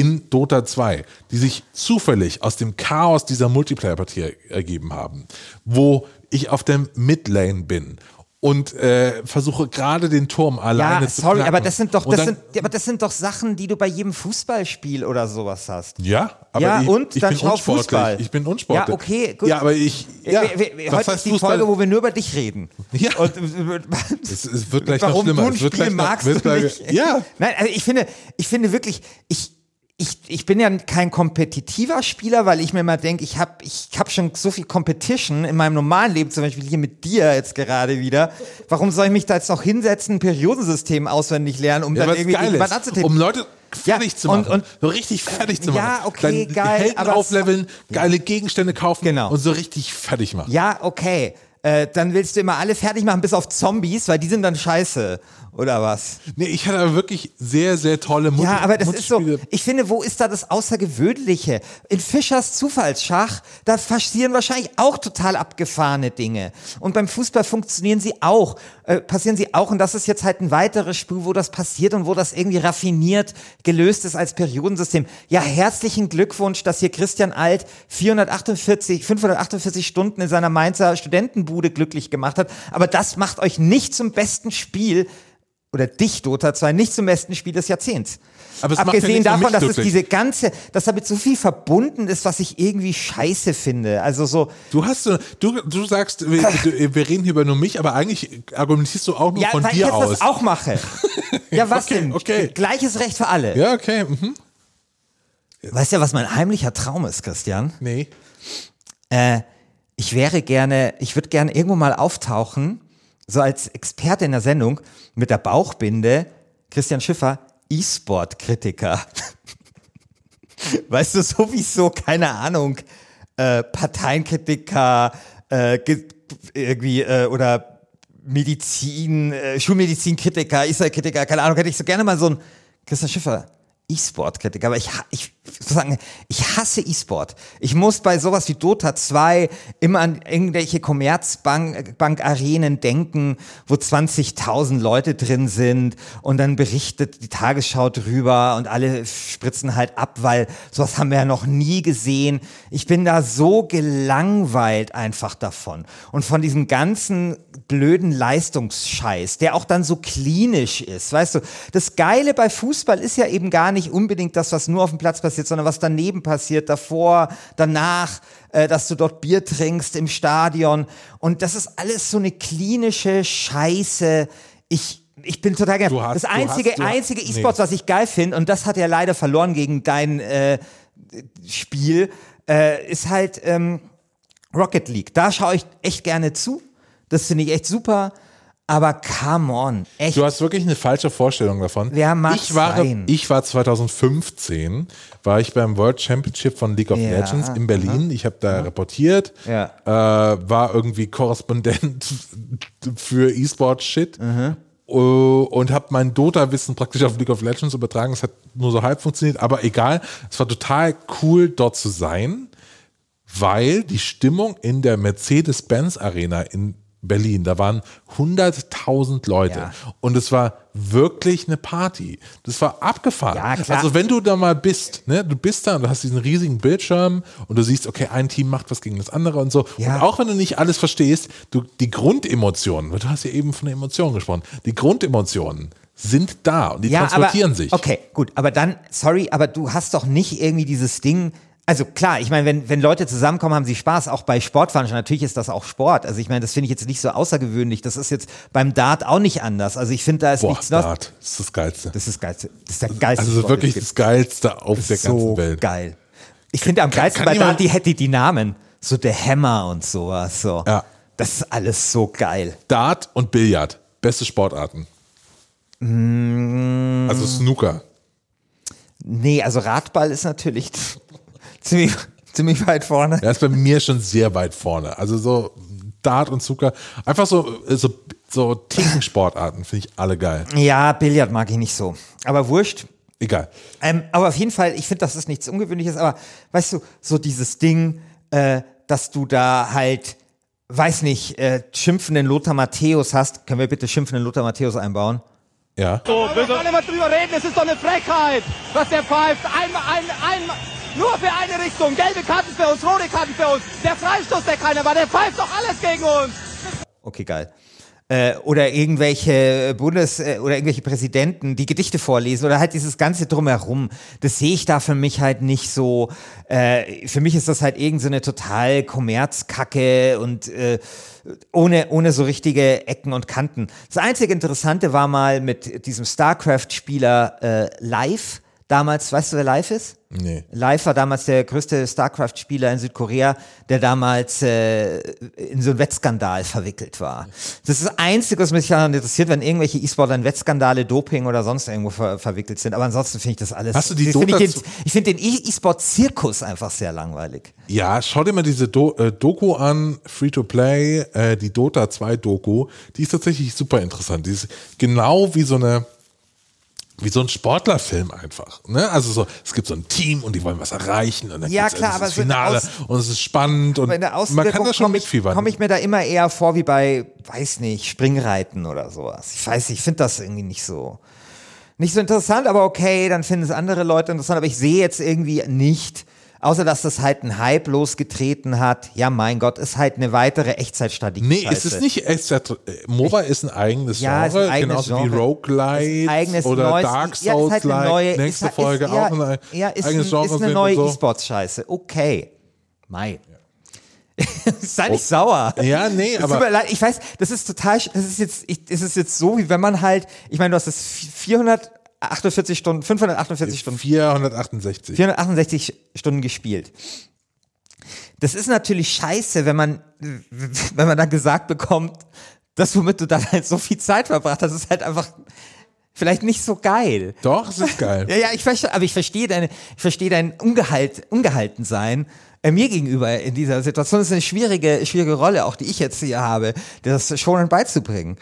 in Dota 2, die sich zufällig aus dem Chaos dieser Multiplayer-Partie ergeben haben, wo ich auf der Midlane bin und äh, versuche gerade den Turm alleine Ja, zu sorry, knacken. aber das sind doch, das dann, sind, aber das sind doch Sachen, die du bei jedem Fußballspiel oder sowas hast. ja, aber Ja, ich, und ich dann bin unsportlich. Fußball. Ich bin unsportlich. Ja, okay, gut. Ja, aber ich, ja, Wir- wir- wir- das heute heißt ist die Fußball, Folge, wo wir nur über dich reden. Ja. Und, äh, es, es wird gleich noch warum schlimmer. du ein es wird Spiel magst gleich, nicht. Ja, Nein, also ich finde, ich finde wirklich, ich, ich, ich bin ja kein kompetitiver Spieler, weil ich mir mal denke, ich habe ich hab schon so viel Competition in meinem normalen Leben, zum Beispiel hier mit dir jetzt gerade wieder. Warum soll ich mich da jetzt noch hinsetzen, ein Periodensystem auswendig lernen, um ja dann irgendwie ist, anzutippen? um Leute Ja, fertig zu und- machen. und- so richtig fertig zu machen. Ja, okay, Dann geil, Helden aber- aufleveln, geile Gegenstände kaufen Genau. und so richtig fertig machen. Ja, okay. Äh, dann willst du immer alle fertig machen, bis auf Zombies, weil die sind dann scheiße. Oder was? Nee, ich hatte aber wirklich sehr, sehr tolle Multi Ja, aber das ist so, ich finde, wo ist da das Außergewöhnliche? In Fischers Zufallsschach, da passieren wahrscheinlich auch total abgefahrene Dinge. Und beim Fußball funktionieren sie auch, äh, passieren sie auch. Und das ist jetzt halt ein weiteres Spiel, wo das passiert und wo das irgendwie raffiniert gelöst ist als Periodensystem. Ja, herzlichen Glückwunsch, dass hier Christian Alt 448, 548 Stunden in seiner Mainzer Studentenbude glücklich gemacht hat. Aber das macht euch nicht zum besten Spiel oder dich, Dota 2, nicht zum besten Spiel des Jahrzehnts. Aber es macht ja Abgesehen davon, dass es diese ganze, dass damit so viel verbunden ist, was ich irgendwie scheiße finde. Also so, Du hast so, du, du sagst, wir, wir reden hier über nur mich, aber eigentlich argumentierst du auch nur ja, von weil ich dir jetzt aus. das auch mache. ja, was Okay, denn? okay. Gleiches Recht für alle. ja, okay. Mhm. Weißt du, was mein heimlicher Traum ist, Christian? Nee. Äh, ich wäre gerne, ich würde gerne irgendwo mal auftauchen, so als Experte in der Sendung mit der Bauchbinde, Christian Schiffer, E-Sport-Kritiker. weißt du, sowieso, keine Ahnung, äh, Parteienkritiker, äh, ge- irgendwie, äh, oder Medizin, äh, Schulmedizinkritiker, Israel-Kritiker, keine Ahnung, hätte ich so gerne mal so ein Christian Schiffer, E-Sport-Kritiker, aber ich, ich sozusagen, ich hasse E-Sport. Ich muss bei sowas wie Dota 2 immer an irgendwelche Commerzbank-Arenen denken, wo 20.000 Leute drin sind und dann berichtet die Tagesschau drüber und alle spritzen halt ab, weil sowas haben wir ja noch nie gesehen. Ich bin da so gelangweilt einfach davon und von diesem ganzen blöden Leistungsscheiß, der auch dann so klinisch ist, weißt du. Das Geile bei Fußball ist ja eben gar nicht unbedingt das, was nur auf dem Platz passiert, sondern was daneben passiert, davor, danach, äh, dass du dort Bier trinkst im Stadion. Und das ist alles so eine klinische Scheiße. Ich ich bin total gerne. hast- Das du einzige, hast- du- einzige nee. E-Sports, was ich geil finde, und das hat er leider verloren gegen dein äh, Spiel, äh, ist halt ähm, Rocket League. Da schaue ich echt gerne zu. Das finde ich echt super. Aber come on, echt. Du hast wirklich eine falsche Vorstellung davon. Wer mag ich war, sein? ich war 2015, war ich beim World Championship von League of Ja, Legends in Berlin. Ich habe da reportiert, Ja. äh, war irgendwie Korrespondent für E-Sport-Shit Mhm. äh, und habe mein Dota-Wissen praktisch auf League of Legends übertragen. Es hat nur so halb funktioniert, aber egal. Es war total cool, dort zu sein, weil die Stimmung in der Mercedes-Benz Arena in Berlin, da waren 100.000 Leute Ja. und es war wirklich eine Party. Das war abgefahren. Ja. Also wenn du da mal bist, ne, du bist da und du hast diesen riesigen Bildschirm und du siehst, okay, ein Team macht was gegen das andere und so. Ja. Und auch wenn du nicht alles verstehst, du, die Grundemotionen, weil du hast ja eben von der Emotion gesprochen, die Grundemotionen sind da und die transportieren aber, sich. Okay, gut, aber dann, sorry, aber du hast doch nicht irgendwie dieses Ding. Also klar, ich meine, wenn, wenn Leute zusammenkommen, haben sie Spaß, auch bei Sportveranstaltungen. Natürlich ist das auch Sport. Also ich meine, das finde ich jetzt nicht so außergewöhnlich. Das ist jetzt beim Dart auch nicht anders. Also ich finde, da ist Boah, nichts Neues. Dart, das ist das Geilste. Das ist das Geilste. Das ist der geilste Also Sport, wirklich das Geilste auf der gibt. so ganzen Welt. geil. Ich finde am geilsten bei Dart, die hätte die Namen. So der Hammer und sowas. So. Ja. Das ist alles so geil. Dart und Billard, beste Sportarten. Mm. Also Snooker. Nee, also Radball ist natürlich ziemlich, ziemlich weit vorne. Er ist bei mir schon sehr weit vorne. Also so Dart und Snooker, einfach so, so, so Tinkensportarten finde ich alle geil. Ja, Billard mag ich nicht so. Aber wurscht. Egal. Ähm, aber auf jeden Fall, ich finde, das ist nichts Ungewöhnliches, aber weißt du, so dieses Ding, äh, dass du da halt, weiß nicht, äh, schimpfenden Lothar Matthäus hast. Können wir bitte schimpfenden Lothar Matthäus einbauen? Ja. So, wir sollen immer drüber reden, es ist doch eine Frechheit, was der pfeift. Einmal, ein, einmal, nur für eine Richtung. Gelbe Karten für uns, rote Karten für uns. Der Freistoß, der keiner war, der pfeift doch alles gegen uns. Okay, geil. äh, oder irgendwelche Bundes- äh, oder irgendwelche Präsidenten, die Gedichte vorlesen oder halt dieses ganze drumherum. Das sehe ich da für mich halt nicht so. Äh, für mich ist das halt irgendeine so total Kommerzkacke und äh, ohne, ohne so richtige Ecken und Kanten. Das einzige Interessante war mal mit diesem StarCraft-Spieler äh, live. Damals, weißt du, wer live ist? Nee. Live war damals der größte StarCraft-Spieler in Südkorea, der damals äh, in so einen Wettskandal verwickelt war. Das ist das Einzige, was mich daran interessiert, wenn irgendwelche E-Sportler in Wettskandale, Doping oder sonst irgendwo ver verwickelt sind. Aber ansonsten finde ich das alles. Hast du die find ich, den, ich finde den E-Sport-Zirkus einfach sehr langweilig. Ja, schau dir mal diese Do äh, Doku an, Free-to-Play, äh, die Dota 2 Doku. Die ist tatsächlich super interessant. Die ist genau wie so eine wie so ein Sportlerfilm einfach. Ne? Also so, es gibt so ein Team und die wollen was erreichen und dann Ja, gibt's klar, aber Finale Aus- und es ist spannend und man kann da schon komme ich, komm ich mir da immer eher vor wie bei, weiß nicht, Springreiten oder sowas. Ich weiß nicht, ich finde das irgendwie nicht so, nicht so interessant, aber okay, dann finden es andere Leute interessant, aber ich sehe jetzt irgendwie nicht, außer dass das halt einen Hype losgetreten hat, ja mein Gott, ist halt eine weitere Echtzeitstrategie. Nee, es ist nicht echt. äh, MOBA ist ein eigenes Ja, ist Genre, ein eigenes genauso wie Genre. Roguelite Ist ein eigenes oder neues, Dark ja, ist Souls halt eine neue, ist nächste halt- Folge ist, auch ja, ein ja, ist, ein, eigenes Genre ist eine sind neue so. E-Sports-Scheiße. Okay. Mai. Sei nicht sauer. Oh. Ja, nee, Es tut aber- leid, ich weiß, das ist total, das ist jetzt, ich, das ist jetzt so, wie wenn man halt, ich meine, du hast das 448 Stunden, 548 Stunden 468. 468 Stunden gespielt. Das ist natürlich scheiße, wenn man, wenn man dann gesagt bekommt, das, womit du dann halt so viel Zeit verbracht hast, ist halt einfach vielleicht nicht so geil. Doch, es ist geil. Ja, ja, ich verstehe, aber ich verstehe deine, ich verstehe dein Ungehalt, Ungehaltensein äh, mir gegenüber in dieser Situation. Das ist eine schwierige, schwierige Rolle, auch die ich jetzt hier habe, das schonend beizubringen.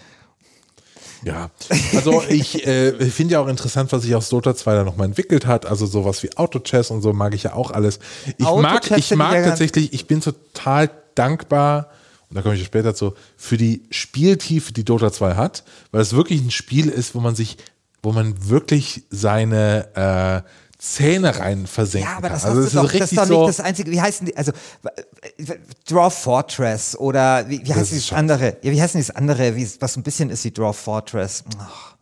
Ja, also ich äh, finde ja auch interessant, was sich aus Dota 2 da nochmal entwickelt hat. Also sowas wie Auto-Chess und so mag ich ja auch alles. Ich mag, ich mag tatsächlich, ich bin total dankbar, und da komme ich später zu, für die Spieltiefe, die Dota 2 hat, weil es wirklich ein Spiel ist, wo man sich, wo man wirklich seine äh, Zähne rein versenken Ja, aber das. Also du doch, ist das ist doch so, nicht das Einzige. Wie heißen die? Also Draw Fortress oder wie, wie heißt scheiße. andere? Ja, wie heißt denn dieses andere, wie, was so ein bisschen ist wie Draw Fortress? Ach,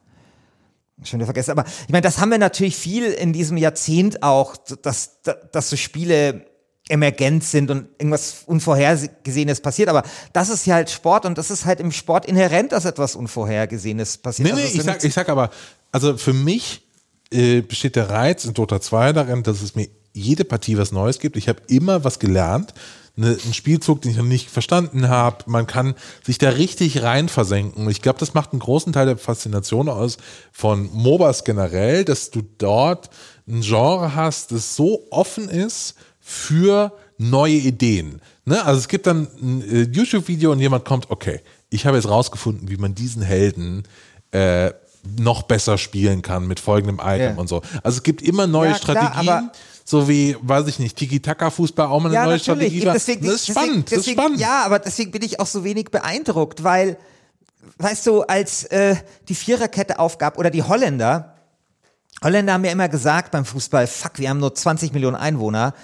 schon wieder vergessen. Aber ich meine, das haben wir natürlich viel in diesem Jahrzehnt auch, dass, dass, dass so Spiele emergent sind und irgendwas Unvorhergesehenes passiert. Aber das ist ja halt Sport und das ist halt im Sport inhärent, dass etwas Unvorhergesehenes passiert. Nee, Also nee, es ich sag, ich sag aber, also für mich äh, besteht der Reiz in Dota 2 darin, dass es mir jede Partie was Neues gibt. Ich habe immer was gelernt. Ne, ein Spielzug, den ich noch nicht verstanden habe. Man kann sich da richtig rein versenken. Ich glaube, das macht einen großen Teil der Faszination aus von MOBAs generell, dass du dort ein Genre hast, das so offen ist für neue Ideen. Ne? Also es gibt dann ein äh, YouTube-Video und jemand kommt, okay, ich habe jetzt rausgefunden, wie man diesen Helden äh, noch besser spielen kann mit folgendem Item Ja. und so. Also es gibt immer neue Ja, klar, Strategien, aber- so wie, weiß ich nicht, Tiki-Taka-Fußball auch mal eine neue Strategie war. Deswegen, das ist deswegen- spannend, das ist deswegen- spannend. Ja, aber deswegen bin ich auch so wenig beeindruckt, weil, weißt du, als äh, die Viererkette aufgab oder die Holländer, Holländer haben ja immer gesagt beim Fußball, fuck, wir haben nur 20 Millionen Einwohner.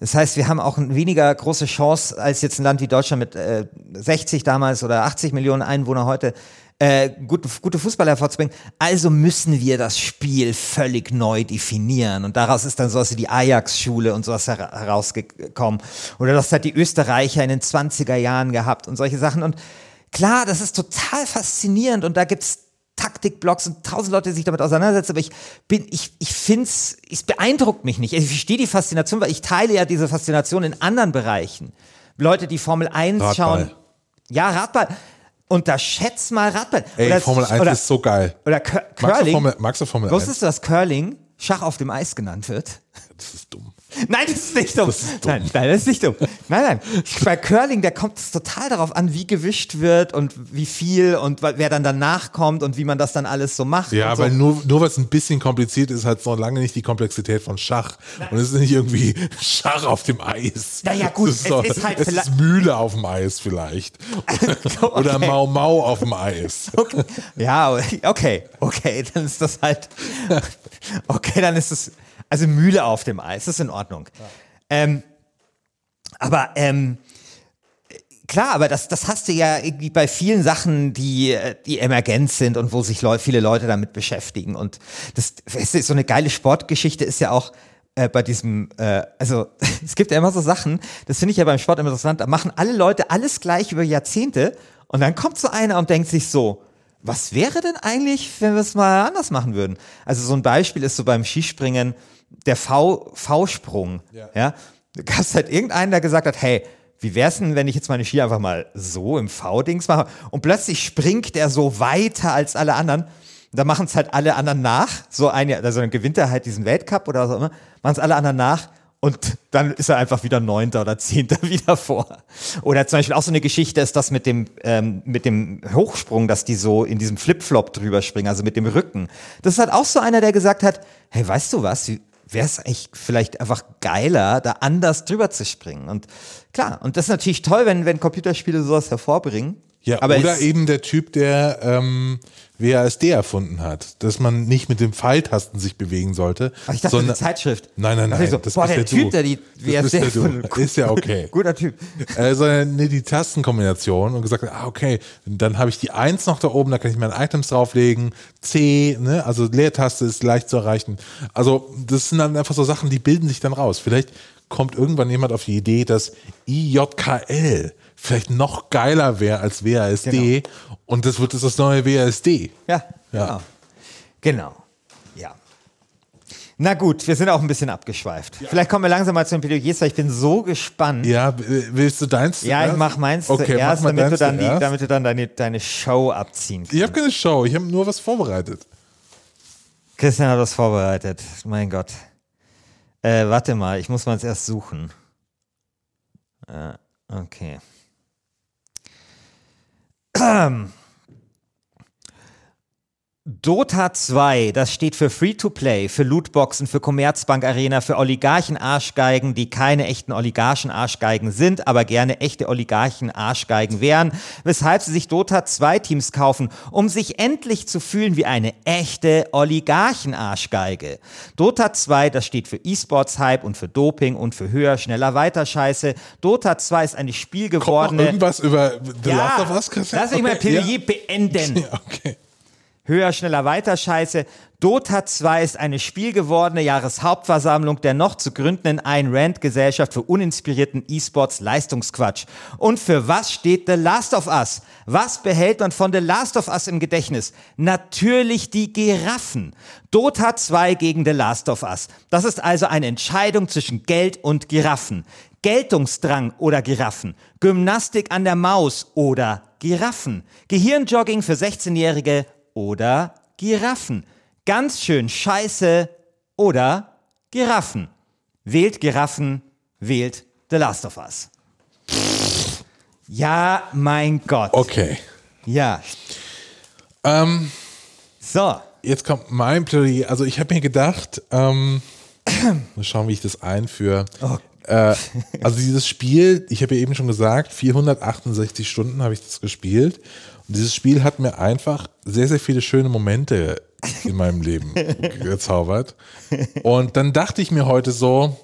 Das heißt, wir haben auch eine weniger große Chance als jetzt ein Land wie Deutschland mit äh, 60 damals oder 80 Millionen Einwohner heute, äh, gute, gute Fußballer hervorzubringen. Also müssen wir das Spiel völlig neu definieren. Und daraus ist dann sowas wie die Ajax-Schule und sowas her herausgekommen. Oder das hat die Österreicher in den 20er Jahren gehabt und solche Sachen. Und klar, das ist total faszinierend und da gibt's Taktikblocks und tausend Leute, die sich damit auseinandersetzen, aber ich bin, ich, ich find's, es beeindruckt mich nicht. Ich verstehe die Faszination, weil ich teile ja diese Faszination in anderen Bereichen. Leute, die Formel 1 Radball. schauen. Ja, Radball. Unterschätzt mal Radball. Ey, oder, Formel 1 oder, ist so geil. Oder Cur Magst du Curling. Formel, magst du Formel 1? Wusstest du, dass Curling Schach auf dem Eis genannt wird? Das ist dumm. Nein, das ist nicht dumm. Das ist dumm. Nein, nein, das ist nicht dumm. Nein, nein. Bei Curling, da kommt es total darauf an, wie gewischt wird und wie viel und wer dann danach kommt und wie man das dann alles so macht. Ja, und so. weil nur, nur was ein bisschen kompliziert ist, hat noch lange nicht die Komplexität von Schach. Und es ist nicht irgendwie Schach auf dem Eis. Na ja, gut, es ist, es so, ist halt es vielleicht- ist Mühle auf dem Eis vielleicht. Oder Okay. Mau Mau auf dem Eis. Okay. Ja, okay, okay, dann ist das halt. Okay, dann ist es. Also Mühle auf dem Eis, das ist in Ordnung. Ähm, aber ähm, Klar, aber das, das hast du ja irgendwie bei vielen Sachen, die, die emergent sind und wo sich Leu viele Leute damit beschäftigen. Und das, weißt du, so eine geile Sportgeschichte ist ja auch äh, bei diesem, äh, also es gibt ja immer so Sachen, das finde ich ja beim Sport immer interessant, da machen alle Leute alles gleich über Jahrzehnte und dann kommt so einer und denkt sich so, was wäre denn eigentlich, wenn wir es mal anders machen würden? Also so ein Beispiel ist so beim Skispringen der V-Sprung. Ja. ja? Da gab es halt irgendeinen, der gesagt hat, hey, wie wär's denn, wenn ich jetzt meine Ski einfach mal so im V-Dings mache? Und plötzlich springt er so weiter als alle anderen. Da machen es halt alle anderen nach. So ein, also dann gewinnt er halt diesen Weltcup oder was auch immer. Machen es alle anderen nach. Und dann ist er einfach wieder Neunter oder Zehnter wieder vor. Oder zum Beispiel auch so eine Geschichte ist das mit dem, ähm, mit dem Hochsprung, dass die so in diesem Flipflop drüber springen, also mit dem Rücken. Das ist halt auch so einer, der gesagt hat, hey, weißt du was, wäre es echt vielleicht einfach geiler, da anders drüber zu springen. Und klar, und das ist natürlich toll, wenn, wenn Computerspiele sowas hervorbringen. Ja, aber oder eben der Typ, der ähm, WASD erfunden hat, dass man nicht mit dem Pfeiltasten sich bewegen sollte. Ach, ich dachte, sondern, eine Zeitschrift. Nein, nein, nein. So, das boah, der ja Typ, du. der die WASD erfunden du. Ist ja okay. Guter Typ. Äh, sondern nee, die Tastenkombination und gesagt, hat, ah, okay, dann habe ich die 1 noch da oben, da kann ich meine Items drauflegen. C, ne, also Leertaste ist leicht zu erreichen. Also, das sind dann einfach so Sachen, die bilden sich dann raus. Vielleicht kommt irgendwann jemand auf die Idee, dass IJKL vielleicht noch geiler wäre als WASD und das wird jetzt das neue WASD. Ja, Ja. genau. Genau. Ja. Na gut, wir sind auch ein bisschen abgeschweift. Vielleicht kommen wir langsam mal zu den Plädoyers, weil ich bin so gespannt. Ja, willst du deins Ja, ich mach meins okay, zuerst, mach damit, du dann die, damit du dann deine, deine Show abziehen kannst. Ich habe keine Show, ich habe nur was vorbereitet. Christian hat das vorbereitet. Mein Gott. Äh, warte mal, ich muss mal erst suchen. Äh, okay. um, Dota 2, das steht für Free-to-Play, für Lootboxen, für Commerzbank-Arena, für Oligarchen-Arschgeigen, die keine echten Oligarchen-Arschgeigen sind, aber gerne echte Oligarchen-Arschgeigen wären, weshalb sie sich Dota 2-Teams kaufen, um sich endlich zu fühlen wie eine echte Oligarchen-Arschgeige. Dota 2, das steht für E-Sports-Hype und für Doping und für höher, schneller, weiter Scheiße. Dota 2 ist ein Kommt noch spielgewordene... irgendwas über The Ja, Last of Us, Christian? lass mich mein Okay, Plädoyer beenden. Ja, okay. Höher, schneller, weiter Scheiße. Dota 2 ist eine spielgewordene Jahreshauptversammlung der noch zu gründenden Ayn Rand Gesellschaft für uninspirierten E-Sports Leistungsquatsch. Und für was steht The Last of Us? Was behält man von The Last of Us im Gedächtnis? Natürlich die Giraffen. Dota 2 gegen The Last of Us. Das ist also eine Entscheidung zwischen Geld und Giraffen. Geltungsdrang oder Giraffen. Gymnastik an der Maus oder Giraffen. Gehirnjogging für 16-Jährige oder Giraffen. Ganz schön scheiße oder Giraffen. Wählt Giraffen, wählt The Last of Us. Ja, mein Gott. Okay. Ja. Ähm, So. jetzt kommt mein Plädoyer. Also ich habe mir gedacht, ähm, mal schauen, wie ich das einführe. Oh. Äh, also dieses Spiel, ich habe ja eben schon gesagt, 468 Stunden habe ich das gespielt. Und dieses Spiel hat mir einfach sehr, sehr viele schöne Momente in meinem Leben gezaubert. Und dann dachte ich mir heute so,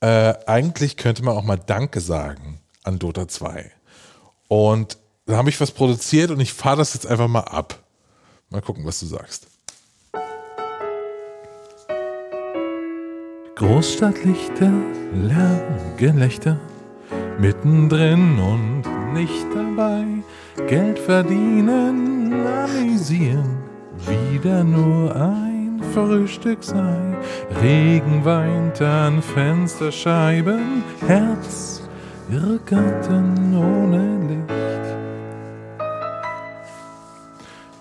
äh, eigentlich könnte man auch mal Danke sagen an Dota 2. Und da habe ich was produziert und ich fahre das jetzt einfach mal ab. Mal gucken, was du sagst. Großstadtlichter, Lärm, Gelächter, mittendrin und nicht dabei. Geld verdienen, amüsieren, wieder nur ein Frühstück sei. Regen weint an Fensterscheiben, Herz, Irrgarten ohne Licht.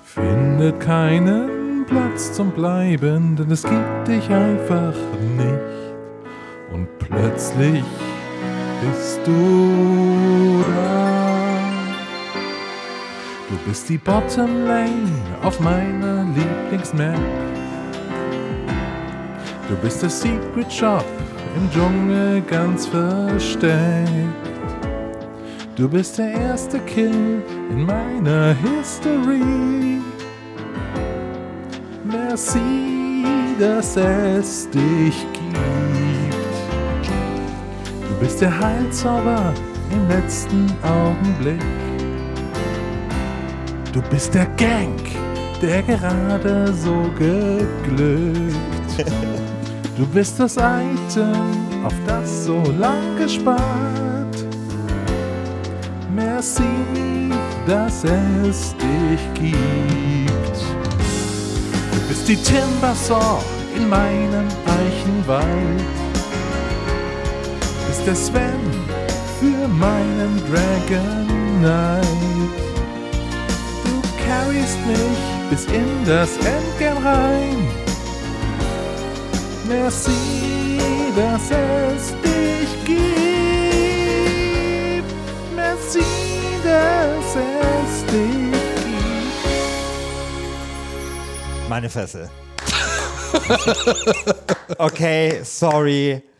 Findet keinen Platz zum Bleiben, denn es gibt dich einfach nicht. Und plötzlich bist du da. Du bist die Bottom Lane auf meiner Lieblingsmap. Du bist der Secret Shop im Dschungel ganz versteckt. Du bist der erste Kill in meiner History. Merci, dass es dich gibt. Du bist der Heilzauber im letzten Augenblick. Du bist der Gang, der gerade so geglückt. Du bist das Item, auf das so lang gespart. Merci, dass es dich gibt. Du bist die Timbersaw in meinem Eichenwald. Bist der Sven für meinen Dragon Knight. Du carryst mich bis in das Endgame rein. Merci, dass es dich gibt. Merci, dass es dich gibt. Meine Fresse. okay, sorry.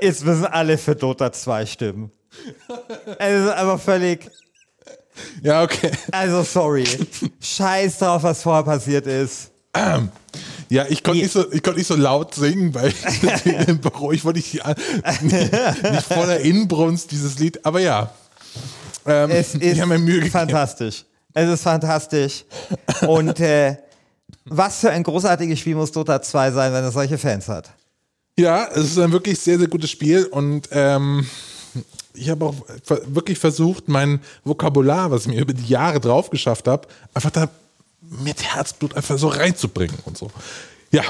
Jetzt müssen alle für Dota 2 stimmen. Es ist einfach völlig. Ja, okay. Also, sorry. Scheiß drauf, was vorher passiert ist. Ja, ich konnte nicht, so, ich konnt nicht so laut singen, weil ich im Büro, ich wollte nicht, nicht, nicht voller Inbrunst dieses Lied, aber ja. Ähm, Es ist ich habe mir Mühe gegeben. fantastisch. Es ist fantastisch. Und äh, was für ein großartiges Spiel muss Dota 2 sein, wenn es solche Fans hat? Ja, es ist ein wirklich sehr, sehr gutes Spiel und ähm, ich habe auch wirklich versucht, mein Vokabular, was ich mir über die Jahre drauf geschafft habe, einfach da mit Herzblut einfach so reinzubringen und so. Ja.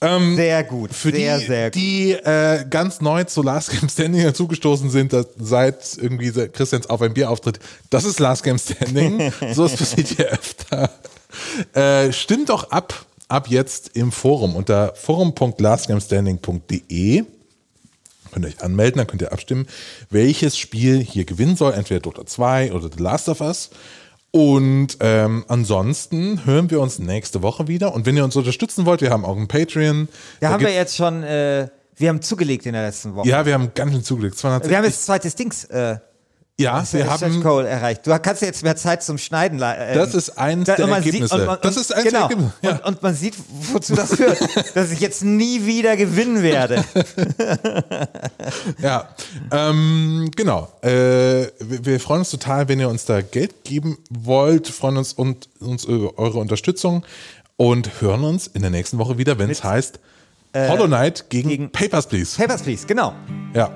Ähm, Sehr gut. für sehr, die, sehr gut. die äh, ganz neu zu Last Game Standing dazugestoßen sind, seit irgendwie seit Christians auf ein Bier auftritt, das ist Last Game Standing. so ist passiert hier öfter. Äh, stimmt doch ab, ab jetzt im Forum unter forum.lastgamestanding.de. Könnt ihr euch anmelden, dann könnt ihr abstimmen, welches Spiel hier gewinnen soll, entweder Dota 2 oder The Last of Us. Und ähm, ansonsten hören wir uns nächste Woche wieder. Und wenn ihr uns unterstützen wollt, wir haben auch ein Patreon. Da haben wir jetzt schon, äh, wir haben zugelegt in der letzten Woche. Ja, wir haben ganz schön zugelegt. 260. Wir haben jetzt zweites Dings. Äh, ja, wir Stretch haben. Goal erreicht. Du kannst jetzt mehr Zeit zum Schneiden. Äh, Das ist eins der und man sieht- Ergebnisse. und man- Das und- ist eins der genau. Ergebnisse, ja. Und, und man sieht, wozu das führt. dass ich jetzt nie wieder gewinnen werde. Ja, ähm, genau. Äh, wir, wir freuen uns total, wenn ihr uns da Geld geben wollt. Freuen uns und uns über eure Unterstützung und hören uns in der nächsten Woche wieder, wenn es heißt Hollow Knight gegen, gegen- Papers, Please. Papers, please. Genau. ja.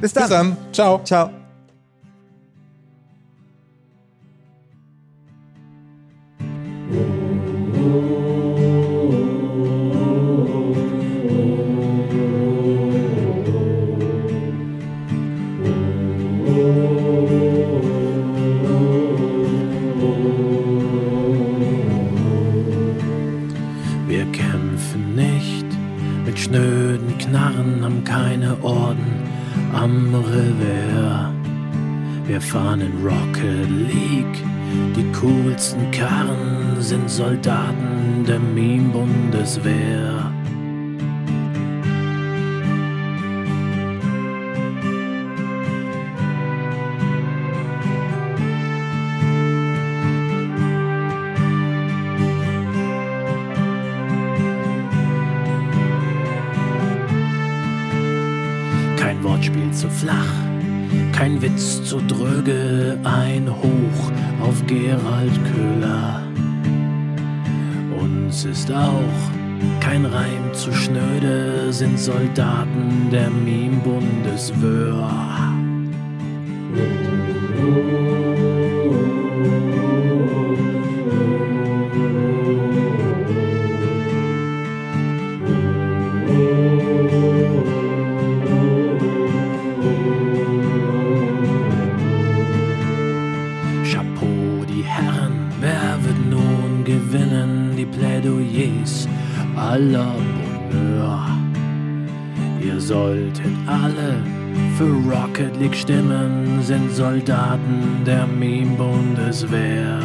Bis dann. Bis dann. Ciao. Ciao. Wir kämpfen nicht mit schnöden Knarren, haben keine Orden am Revers. Wir fahren in Rocket League, die coolsten Karren sind Soldaten der Meme-Bundeswehr. Kein Wortspiel zu flach, kein Witz zu dröge, ein Hoch auf Gerald Köhler. Uns ist auch kein Reim zu schnöde, sind Soldaten der Meme-Bundeswehr. Aller Bonheur. Ihr solltet alle für Rocket League stimmen, sind Soldaten der Meme-Bundeswehr.